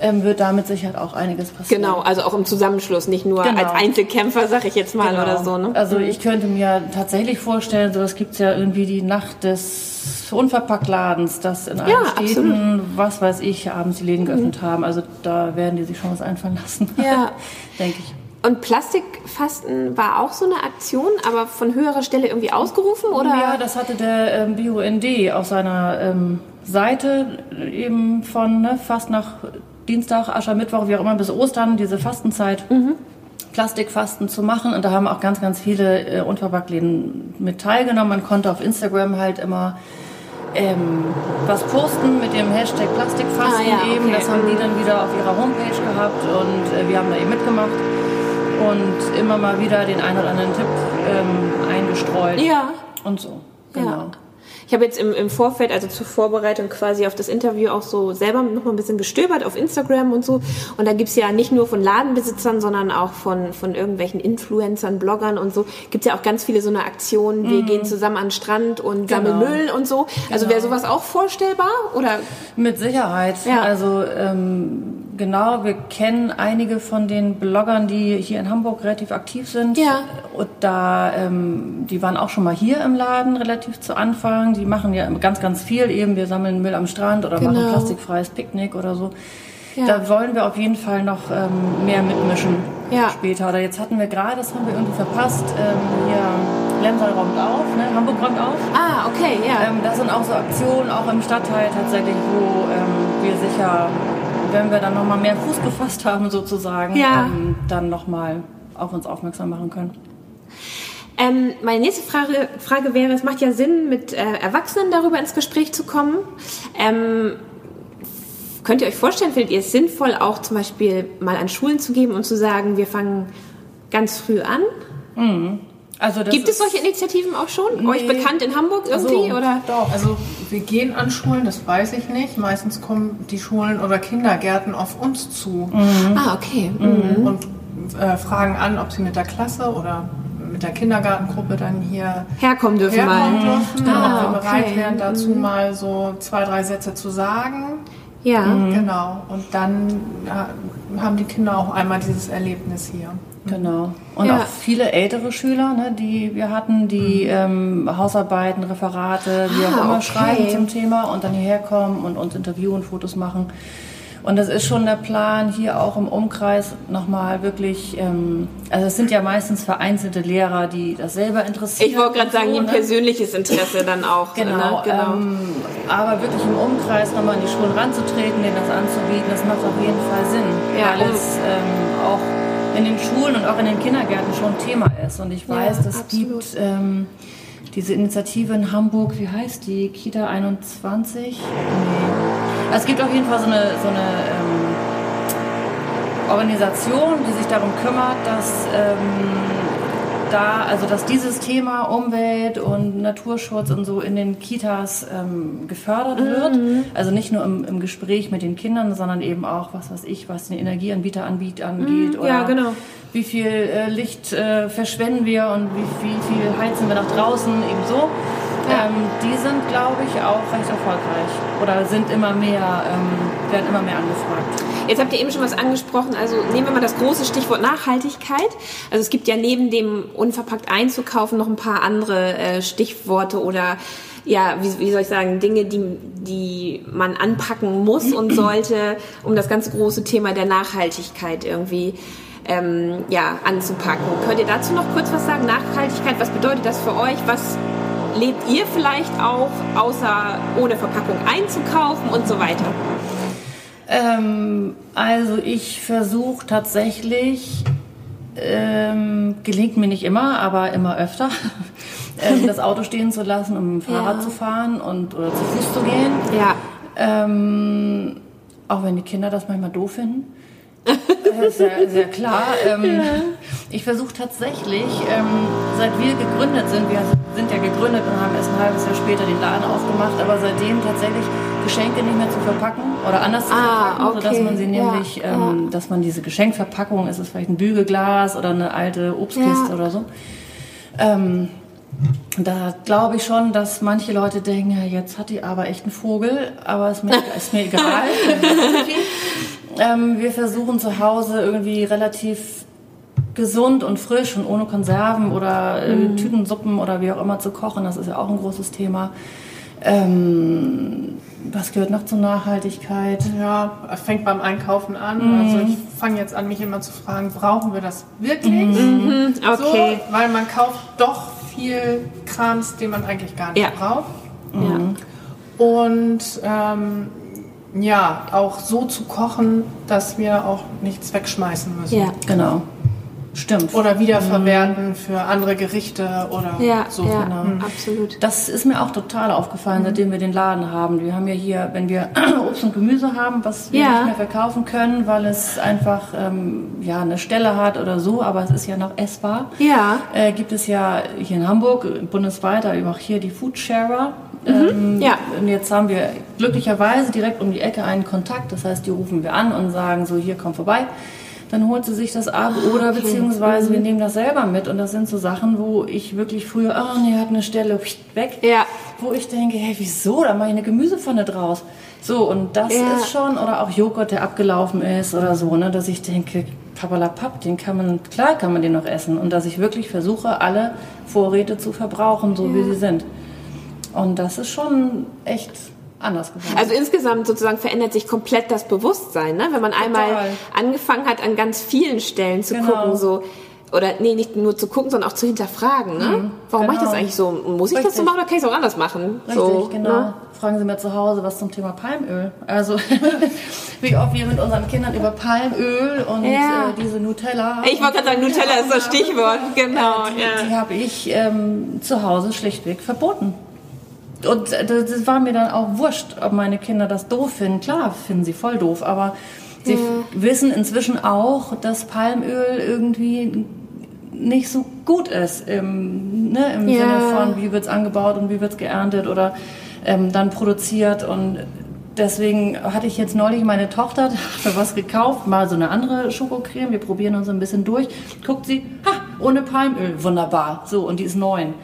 Speaker 4: ähm, wird damit sicher auch einiges passieren.
Speaker 3: Genau, also auch im Zusammenschluss, nicht nur
Speaker 4: Genau.
Speaker 3: als Einzelkämpfer, sag ich jetzt mal
Speaker 4: Genau.
Speaker 3: oder so. Ne?
Speaker 4: Also ich könnte mir tatsächlich vorstellen, so es gibt ja irgendwie die Nacht des Unverpacktladens, dass in allen
Speaker 3: Ja,
Speaker 4: Städten, was weiß ich, abends die Läden geöffnet haben. Also da werden die sich schon was einfallen lassen.
Speaker 3: Ja.
Speaker 4: Denke ich.
Speaker 3: Und Plastikfasten war auch so eine Aktion, aber von höherer Stelle irgendwie ausgerufen, oder?
Speaker 4: Ja, das hatte der ähm, BUND auf seiner ähm, Seite eben von ne, fast nach Dienstag, Aschermittwoch, wie auch immer, bis Ostern, diese Fastenzeit. Plastikfasten zu machen. Und da haben auch ganz, ganz viele äh, Unverpacktläden mit teilgenommen. Man konnte auf Instagram halt immer ähm, was posten mit dem Hashtag Plastikfasten
Speaker 3: Ah, ja,
Speaker 4: eben.
Speaker 3: okay.
Speaker 4: Das haben die dann wieder auf ihrer Homepage gehabt und äh, wir haben da eben mitgemacht und immer mal wieder den einen oder anderen Tipp ähm, eingestreut
Speaker 3: Ja.
Speaker 4: und so. Genau.
Speaker 3: Ja. Ich habe jetzt im, im Vorfeld, also zur Vorbereitung quasi auf das Interview auch so selber noch mal ein bisschen gestöbert auf Instagram und so. Und da gibt's ja nicht nur von Ladenbesitzern, sondern auch von, von irgendwelchen Influencern, Bloggern und so, gibt's ja auch ganz viele so eine Aktionen, wir gehen zusammen an den Strand und sammeln
Speaker 4: Genau.
Speaker 3: Müll und so. Also wäre sowas auch vorstellbar? Oder
Speaker 4: Mit Sicherheit.
Speaker 3: Ja.
Speaker 4: Also ähm, genau, wir kennen einige von den Bloggern, die hier in Hamburg relativ aktiv sind.
Speaker 3: Ja.
Speaker 4: Und da, ähm, die waren auch schon mal hier im Laden relativ zu Anfang. Die machen ja ganz, ganz viel eben. Wir sammeln Müll am Strand oder machen
Speaker 3: Genau.
Speaker 4: plastikfreies Picknick oder so.
Speaker 3: Ja.
Speaker 4: Da wollen wir auf jeden Fall noch ähm, mehr mitmischen
Speaker 3: Ja.
Speaker 4: später. Oder jetzt hatten wir gerade, das haben wir irgendwie verpasst, ähm, hier Lemsal räumt auf, ne? Hamburg räumt auf.
Speaker 3: Ah, okay, ja.
Speaker 4: Ähm, das sind auch so Aktionen, auch im Stadtteil tatsächlich, wo ähm, wir sicher, wenn wir dann nochmal mehr Fuß gefasst haben sozusagen,
Speaker 3: Ja.
Speaker 4: ähm, dann nochmal auf uns aufmerksam machen können.
Speaker 3: Ähm, meine nächste Frage, Frage wäre, es macht ja Sinn, mit äh, Erwachsenen darüber ins Gespräch zu kommen. Ähm, könnt ihr euch vorstellen, findet ihr es sinnvoll, auch zum Beispiel mal an Schulen zu geben und zu sagen, wir fangen ganz früh an?
Speaker 4: Also das
Speaker 3: Gibt es solche Initiativen auch schon? Euch
Speaker 4: Nee.
Speaker 3: bekannt in Hamburg irgendwie?
Speaker 4: so.
Speaker 3: oder?
Speaker 5: Doch, also wir gehen an Schulen, das weiß ich nicht. Meistens kommen die Schulen oder Kindergärten auf uns zu
Speaker 3: Ah, okay. Mhm.
Speaker 5: und äh, fragen an, ob sie mit der Klasse oder mit der Kindergartengruppe dann hier
Speaker 3: Herkommen dürfen
Speaker 5: herkommen
Speaker 3: mal.
Speaker 5: dürfen,
Speaker 3: Ah,
Speaker 5: ob wir bereit
Speaker 3: okay.
Speaker 5: wären, dazu mal so zwei, drei Sätze zu sagen.
Speaker 3: Ja.
Speaker 5: Genau. Und dann haben die Kinder auch einmal dieses Erlebnis hier.
Speaker 4: Genau. Und
Speaker 3: Ja.
Speaker 4: auch viele ältere Schüler, ne, die wir hatten, die ähm, Hausarbeiten, Referate, wie auch
Speaker 3: Ah,
Speaker 4: immer
Speaker 3: okay.
Speaker 4: schreiben zum Thema und dann hierher kommen und uns interviewen, Fotos machen. Und das ist schon der Plan, hier auch im Umkreis nochmal wirklich, ähm, also es sind ja meistens vereinzelte Lehrer, die das selber interessieren.
Speaker 3: Ich wollte gerade sagen,
Speaker 4: so,
Speaker 3: die ein
Speaker 4: ne?
Speaker 3: persönliches Interesse dann auch.
Speaker 4: Genau,
Speaker 3: Ne? genau.
Speaker 4: Ähm, aber wirklich im Umkreis nochmal in die Schulen ranzutreten, denen das anzubieten, das macht auf jeden Fall Sinn.
Speaker 3: Ja,
Speaker 4: weil es ähm, auch in den Schulen und auch in den Kindergärten schon Thema ist. Und ich weiß,
Speaker 3: Ja,
Speaker 4: es gibt ähm, diese Initiative in Hamburg, wie heißt die? Kita 21? Nee. Es gibt auf jeden Fall so eine, so eine ähm, Organisation, die sich darum kümmert, dass ähm, da, also dass dieses Thema Umwelt und Naturschutz und so in den Kitas ähm, gefördert wird.
Speaker 3: Mhm.
Speaker 4: Also nicht nur im, im Gespräch mit den Kindern, sondern eben auch, was weiß ich, was den Energieanbieter anbietet, angeht. oder
Speaker 3: Mhm. ja, genau.
Speaker 4: Wie viel äh, Licht äh, verschwenden wir und wie, wie viel heizen wir nach draußen, eben so. Ähm, die sind, glaube ich, auch recht erfolgreich oder sind immer mehr, ähm, werden immer mehr angefragt.
Speaker 3: Jetzt habt ihr eben schon was angesprochen. Also nehmen wir mal das große Stichwort Nachhaltigkeit. Also es gibt ja neben dem unverpackt einzukaufen noch ein paar andere äh, Stichworte oder ja, wie, wie soll ich sagen, Dinge, die, die man anpacken muss und sollte, um das ganze große Thema der Nachhaltigkeit irgendwie ähm, ja, anzupacken. Könnt ihr dazu noch kurz was sagen? Nachhaltigkeit, was bedeutet das für euch? Was lebt ihr vielleicht auch, außer ohne Verpackung einzukaufen und so weiter?
Speaker 4: Ähm, also ich versuche tatsächlich, ähm, gelingt mir nicht immer, aber immer öfter, ähm, das Auto stehen zu lassen, um Fahrrad
Speaker 3: Ja.
Speaker 4: zu fahren und oder zu Fuß zu gehen.
Speaker 3: Ja.
Speaker 4: Ähm, auch wenn die Kinder das manchmal doof finden. Sehr, sehr klar. Ähm, Ich versuche tatsächlich, ähm, seit wir gegründet sind, wir sind ja gegründet und haben erst ein halbes Jahr später den Laden aufgemacht, aber seitdem tatsächlich Geschenke nicht mehr zu verpacken oder anders zu
Speaker 3: Ah,
Speaker 4: verpacken, sodass
Speaker 3: okay.
Speaker 4: man sie
Speaker 3: Ja,
Speaker 4: nämlich, ähm, dass man diese Geschenkverpackung, ist es vielleicht ein Bügelglas oder eine alte Obstkiste
Speaker 3: Ja.
Speaker 4: oder so, ähm, da glaube ich schon, dass manche Leute denken, ja, jetzt hat die aber echt einen Vogel, aber ist mir, ist mir egal. ähm, wir versuchen zu Hause irgendwie relativ gesund und frisch und ohne Konserven oder äh,
Speaker 3: Mhm.
Speaker 4: Tütensuppen oder wie auch immer zu kochen. Das ist ja auch ein großes Thema. Ähm, was gehört noch zur Nachhaltigkeit?
Speaker 5: Ja, fängt beim Einkaufen an. Also ich fange jetzt an, mich immer zu fragen, brauchen wir das wirklich?
Speaker 3: Okay.
Speaker 5: So, weil man kauft doch viel Krams, den man eigentlich gar nicht
Speaker 3: Ja.
Speaker 5: braucht.
Speaker 3: Ja.
Speaker 5: Und ähm, ja, auch so zu kochen, dass wir auch nichts wegschmeißen müssen.
Speaker 3: Ja.
Speaker 4: Genau. Stimmt.
Speaker 5: oder wiederverwerten für andere Gerichte oder
Speaker 3: Ja,
Speaker 5: so.
Speaker 3: ja,
Speaker 5: genau.
Speaker 3: absolut.
Speaker 4: Das ist mir auch total aufgefallen, seitdem wir den Laden haben. Wir haben ja hier, wenn wir Obst und Gemüse haben, was wir
Speaker 3: Ja.
Speaker 4: nicht mehr verkaufen können, weil es einfach ähm, ja eine Stelle hat oder so, aber es ist ja noch essbar.
Speaker 3: Ja.
Speaker 4: Äh, gibt es ja hier in Hamburg äh, bundesweit, aber auch hier die Food Sharer. Ähm,
Speaker 3: Ja.
Speaker 4: Und jetzt haben wir glücklicherweise direkt um die Ecke einen Kontakt. Das heißt, die rufen wir an und sagen so, hier komm vorbei. Dann holt sie sich das ab oder beziehungsweise wir nehmen das selber mit. Und das sind so Sachen, wo ich wirklich früher, oh nee, hat eine Stelle, weg.
Speaker 3: Ja.
Speaker 4: Wo ich denke, hey, wieso? Da mache ich eine Gemüsepfanne draus. So, und das
Speaker 3: Ja.
Speaker 4: ist schon, oder auch Joghurt, der abgelaufen ist oder so, ne, dass ich denke, papalapap, den kann man, klar kann man den noch essen. Und dass ich wirklich versuche, alle Vorräte zu verbrauchen, so wie sie sind. Und das ist schon echt anders geworden.
Speaker 3: Also insgesamt sozusagen verändert sich komplett das Bewusstsein, ne? wenn man einmal angefangen hat, an ganz vielen Stellen zu
Speaker 4: Genau.
Speaker 3: gucken, so oder nee, nicht nur zu gucken, sondern auch zu hinterfragen. Ne? Warum mache ich das
Speaker 4: genau.
Speaker 3: eigentlich so? Muss ich das so
Speaker 4: Richtig.
Speaker 3: machen oder kann ich es auch anders machen?
Speaker 4: Richtig,
Speaker 3: so,
Speaker 4: genau.
Speaker 3: Ne?
Speaker 4: Fragen Sie mir zu Hause was zum Thema Palmöl. Also, wie oft wir mit unseren Kindern über Palmöl und
Speaker 3: Ja.
Speaker 4: äh, diese Nutella.
Speaker 3: Ich wollte gerade sagen, Nutella ist das Stichwort, genau.
Speaker 4: Die,
Speaker 3: Ja.
Speaker 4: die habe ich ähm, zu Hause schlichtweg verboten. Und das war mir dann auch wurscht, ob meine Kinder das doof finden. Klar, finden sie voll doof, aber sie f- wissen inzwischen auch, dass Palmöl irgendwie nicht so gut ist im, ne, im
Speaker 3: Ja.
Speaker 4: Sinne von, wie wird's angebaut und wie wird's geerntet oder ähm, dann produziert und Deswegen hatte ich jetzt neulich meine Tochter für was gekauft, mal so eine andere Schokocreme. Wir probieren uns ein bisschen durch. Guckt sie, ha, ohne Palmöl, wunderbar. So, und die ist neun.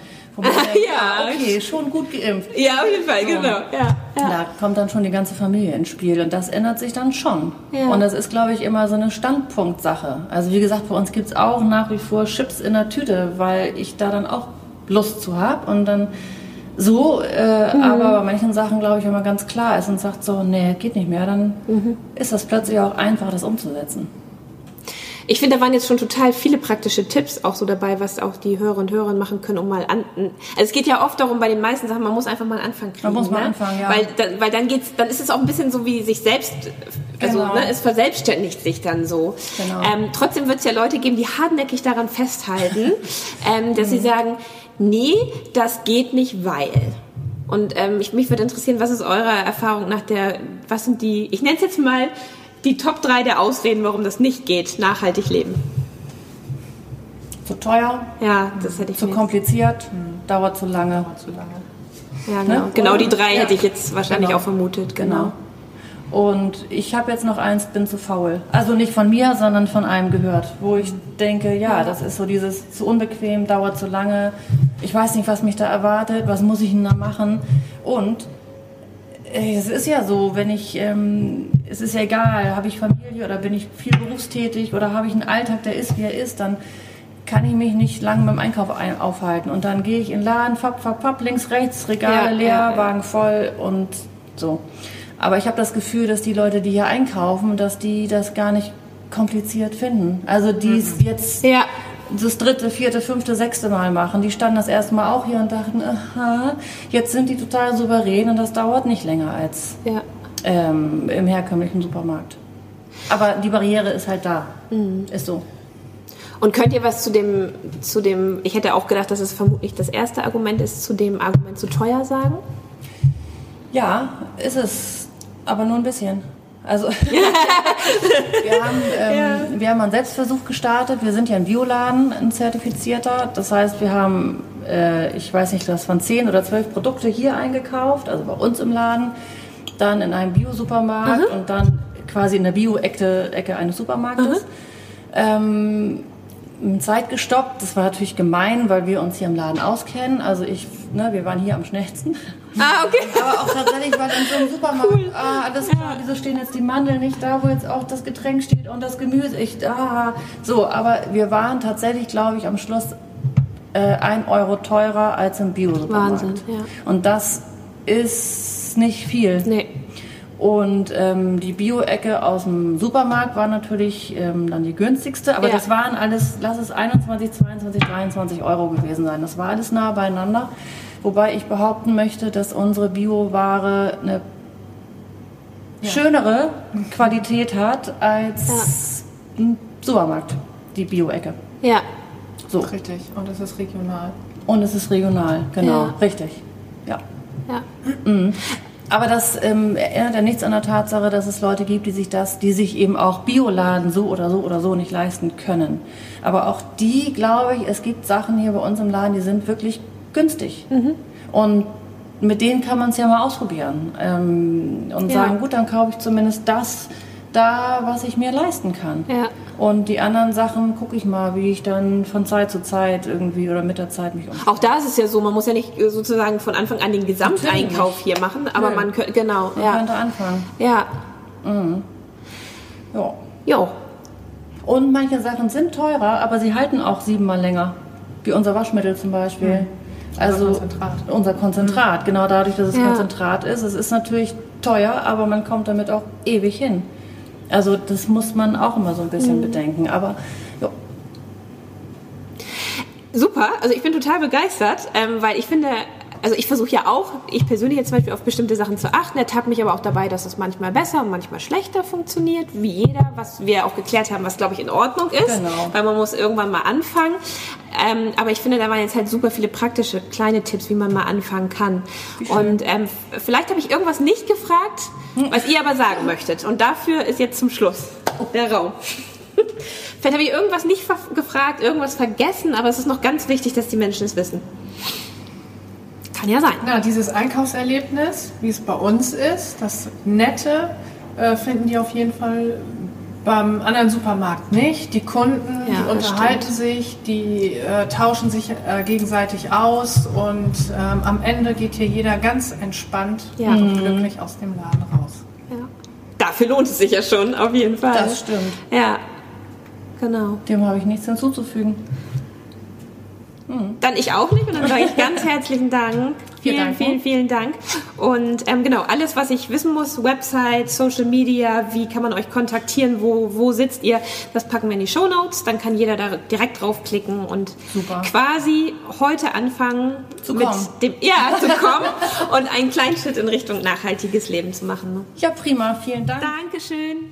Speaker 4: Denkt,
Speaker 3: Ja.
Speaker 4: ah, okay, schon gut geimpft.
Speaker 3: ja, auf jeden Fall, genau. Ja. Ja.
Speaker 4: Da kommt dann schon die ganze Familie ins Spiel und das ändert sich dann schon.
Speaker 3: Ja.
Speaker 4: Und das ist, glaube ich, immer so eine Standpunktsache. Also wie gesagt, bei uns gibt's auch nach wie vor Chips in der Tüte, weil ich da dann auch Lust zu habe und dann so, äh,
Speaker 3: Mhm.
Speaker 4: aber bei manchen Sachen, glaube ich, wenn man ganz klar ist und sagt so, nee, geht nicht mehr, dann
Speaker 3: Mhm.
Speaker 4: ist das plötzlich auch einfach, das umzusetzen.
Speaker 3: Ich finde, da waren jetzt schon total viele praktische Tipps auch so dabei, was auch die Hörer und Hörer machen können, um mal an. Also es geht ja oft darum, bei den meisten Sachen, man muss einfach mal einen Anfang kriegen.
Speaker 4: Man muss mal
Speaker 3: ne?
Speaker 4: anfangen, ja.
Speaker 3: Weil, dann, weil dann geht's, dann ist es auch ein bisschen so wie sich selbst, also
Speaker 4: Genau.
Speaker 3: ne, es verselbstständigt sich dann so.
Speaker 4: Genau.
Speaker 3: Ähm, trotzdem wird es ja Leute geben, die hartnäckig daran festhalten, ähm, dass sie
Speaker 4: Mhm.
Speaker 3: sagen, nee, das geht nicht, weil. Und ähm, ich, mich würde interessieren, was ist eurer Erfahrung nach der, was sind die, ich nenne es jetzt mal die Top 3 der Ausreden, warum das nicht geht, nachhaltig leben.
Speaker 4: Zu teuer,
Speaker 3: Ja, das hätte ich
Speaker 4: zu kompliziert, dauert zu lange.
Speaker 5: Zu lange.
Speaker 3: Ja, genau.
Speaker 4: ne?
Speaker 3: genau die drei
Speaker 4: Ja.
Speaker 3: hätte ich jetzt wahrscheinlich
Speaker 4: Genau.
Speaker 3: auch vermutet. Genau.
Speaker 4: Und ich habe jetzt noch eins, bin zu faul. Also nicht von mir, sondern von einem gehört, wo ich denke, ja, das ist so dieses zu unbequem, dauert zu lange. Ich weiß nicht, was mich da erwartet, was muss ich denn da machen? Und es ist ja so, wenn ich, ähm, es ist ja egal, habe ich Familie oder bin ich viel berufstätig oder habe ich einen Alltag, der ist, wie er ist, dann kann ich mich nicht lange beim Einkauf ein aufhalten. Und dann gehe ich in den Laden, fapp, fapp, fapp, links, rechts, Regale
Speaker 3: Ja,
Speaker 4: leer,
Speaker 3: ja, ja.
Speaker 4: Wagen voll und so. Aber ich habe das Gefühl, dass die Leute, die hier einkaufen, dass die das gar nicht kompliziert finden. Also die es jetzt
Speaker 3: Ja.
Speaker 4: Das dritte, vierte, fünfte, sechste Mal machen. Die standen das erste Mal auch hier und dachten, aha, jetzt sind die total souverän und das dauert nicht länger als
Speaker 3: Ja.
Speaker 4: ähm, im herkömmlichen Supermarkt. Aber die Barriere ist halt da.
Speaker 3: Mhm.
Speaker 4: Ist so.
Speaker 3: Und könnt ihr was zu dem, zu dem, ich hätte auch gedacht, dass es vermutlich das erste Argument ist, zu dem Argument zu teuer sagen?
Speaker 4: Ja, ist es. Aber nur ein bisschen. Also wir, haben, ähm, wir haben einen Selbstversuch gestartet. Wir sind ja ein Bioladen, ein zertifizierter. Das heißt, wir haben, äh, ich weiß nicht, das waren zehn oder zwölf Produkte hier eingekauft, also bei uns im Laden, dann in einem Bio-Supermarkt und dann quasi in der Bio-Ecke Ecke eines Supermarktes. Ähm, Zeit gestoppt. Das war natürlich gemein, weil wir uns hier im Laden auskennen. Also ich, ne, wir waren hier am schnellsten.
Speaker 3: Ah, okay.
Speaker 4: Aber auch tatsächlich, weil in so einem Supermarkt, ah, alles klar, wieso stehen jetzt die Mandeln nicht da, wo jetzt auch das Getränk steht und das Gemüse, ich, ah, so, aber wir waren tatsächlich, glaube ich, am Schluss äh, ein Euro teurer als im Bio-Supermarkt.
Speaker 3: Wahnsinn, ja.
Speaker 4: Und das ist nicht viel.
Speaker 3: Nee.
Speaker 4: Und ähm, die Bio-Ecke aus dem Supermarkt war natürlich ähm, dann die günstigste, aber
Speaker 3: Ja.
Speaker 4: das waren alles, lass es 21, 22, 23 Euro gewesen sein. Das war alles nah beieinander. Wobei ich behaupten möchte, dass unsere Bio-Ware eine schönere Qualität hat als ein Supermarkt, die Bio-Ecke.
Speaker 3: Ja.
Speaker 5: So. Richtig. Und es ist regional.
Speaker 4: Und es ist regional, genau. Ja. Richtig. Ja.
Speaker 3: Ja.
Speaker 4: Mhm. Aber das ähm, erinnert ja nichts an der Tatsache, dass es Leute gibt, die sich das, die sich eben auch Bioladen so oder so oder so nicht leisten können. Aber auch die, glaube ich, es gibt Sachen hier bei uns im Laden, die sind wirklich günstig. Mhm. Und mit denen kann man es ja mal ausprobieren ähm, und ja. sagen, gut, dann kaufe ich zumindest das da, was ich mir leisten kann.
Speaker 3: Ja.
Speaker 4: Und die anderen Sachen gucke ich mal, wie ich dann von Zeit zu Zeit irgendwie oder mit der Zeit mich um.
Speaker 3: Auch da ist es ja so, man muss ja nicht sozusagen von Anfang an den Gesamteinkauf hier machen, aber Nö. man könnte, genau.
Speaker 4: Man ja. könnte anfangen.
Speaker 3: Ja.
Speaker 4: Mhm. Ja.
Speaker 3: Jo.
Speaker 4: Und manche Sachen sind teurer, aber sie halten auch siebenmal länger. Wie unser Waschmittel zum Beispiel. Mhm. Also unser Konzentrat. unser Konzentrat, mhm. genau dadurch, dass es ja. Konzentrat ist. Es ist natürlich teuer, aber man kommt damit auch ewig hin. Also das muss man auch immer so ein bisschen mhm. bedenken. Aber jo.
Speaker 3: Super, also ich bin total begeistert, ähm, weil ich finde, also ich versuche ja auch, ich persönlich jetzt zum Beispiel auf bestimmte Sachen zu achten, ertappe mich aber auch dabei, dass es manchmal besser und manchmal schlechter funktioniert, wie jeder, was wir auch geklärt haben, was glaube ich in Ordnung ist,
Speaker 4: genau.
Speaker 3: weil man muss irgendwann mal anfangen. Ähm, aber ich finde, da waren jetzt halt super viele praktische kleine Tipps, wie man mal anfangen kann. Und ähm, vielleicht habe ich irgendwas nicht gefragt, was ihr aber sagen möchtet. Und dafür ist jetzt zum Schluss der Raum. Vielleicht habe ich irgendwas nicht gefragt, irgendwas vergessen, aber es ist noch ganz wichtig, dass die Menschen es wissen. Kann ja sein.
Speaker 5: Na, dieses Einkaufserlebnis, wie es bei uns ist, das Nette, äh, finden die auf jeden Fall beim anderen Supermarkt nicht. Die Kunden, ja, die unterhalten sich, die äh, tauschen sich äh, gegenseitig aus und ähm, am Ende geht hier jeder ganz entspannt ja. und mhm. glücklich aus dem Laden raus.
Speaker 3: Ja. Dafür lohnt es sich ja schon, auf jeden Fall.
Speaker 4: Das stimmt.
Speaker 3: Ja, genau.
Speaker 4: Dem habe ich nichts hinzuzufügen.
Speaker 3: Dann ich auch nicht und dann sage ich ganz herzlichen Dank. Vielen, vielen, vielen Dank. Und ähm, genau, alles, was ich wissen muss, Website, Social Media, wie kann man euch kontaktieren, wo, wo sitzt ihr, das packen wir in die Show Notes. Dann kann jeder da direkt draufklicken und
Speaker 4: Super.
Speaker 3: quasi heute anfangen,
Speaker 4: zu mit kommen.
Speaker 3: dem ja zu kommen und einen kleinen Schritt in Richtung nachhaltiges Leben zu machen. Ne?
Speaker 4: Ja, prima. Vielen Dank.
Speaker 3: Dankeschön.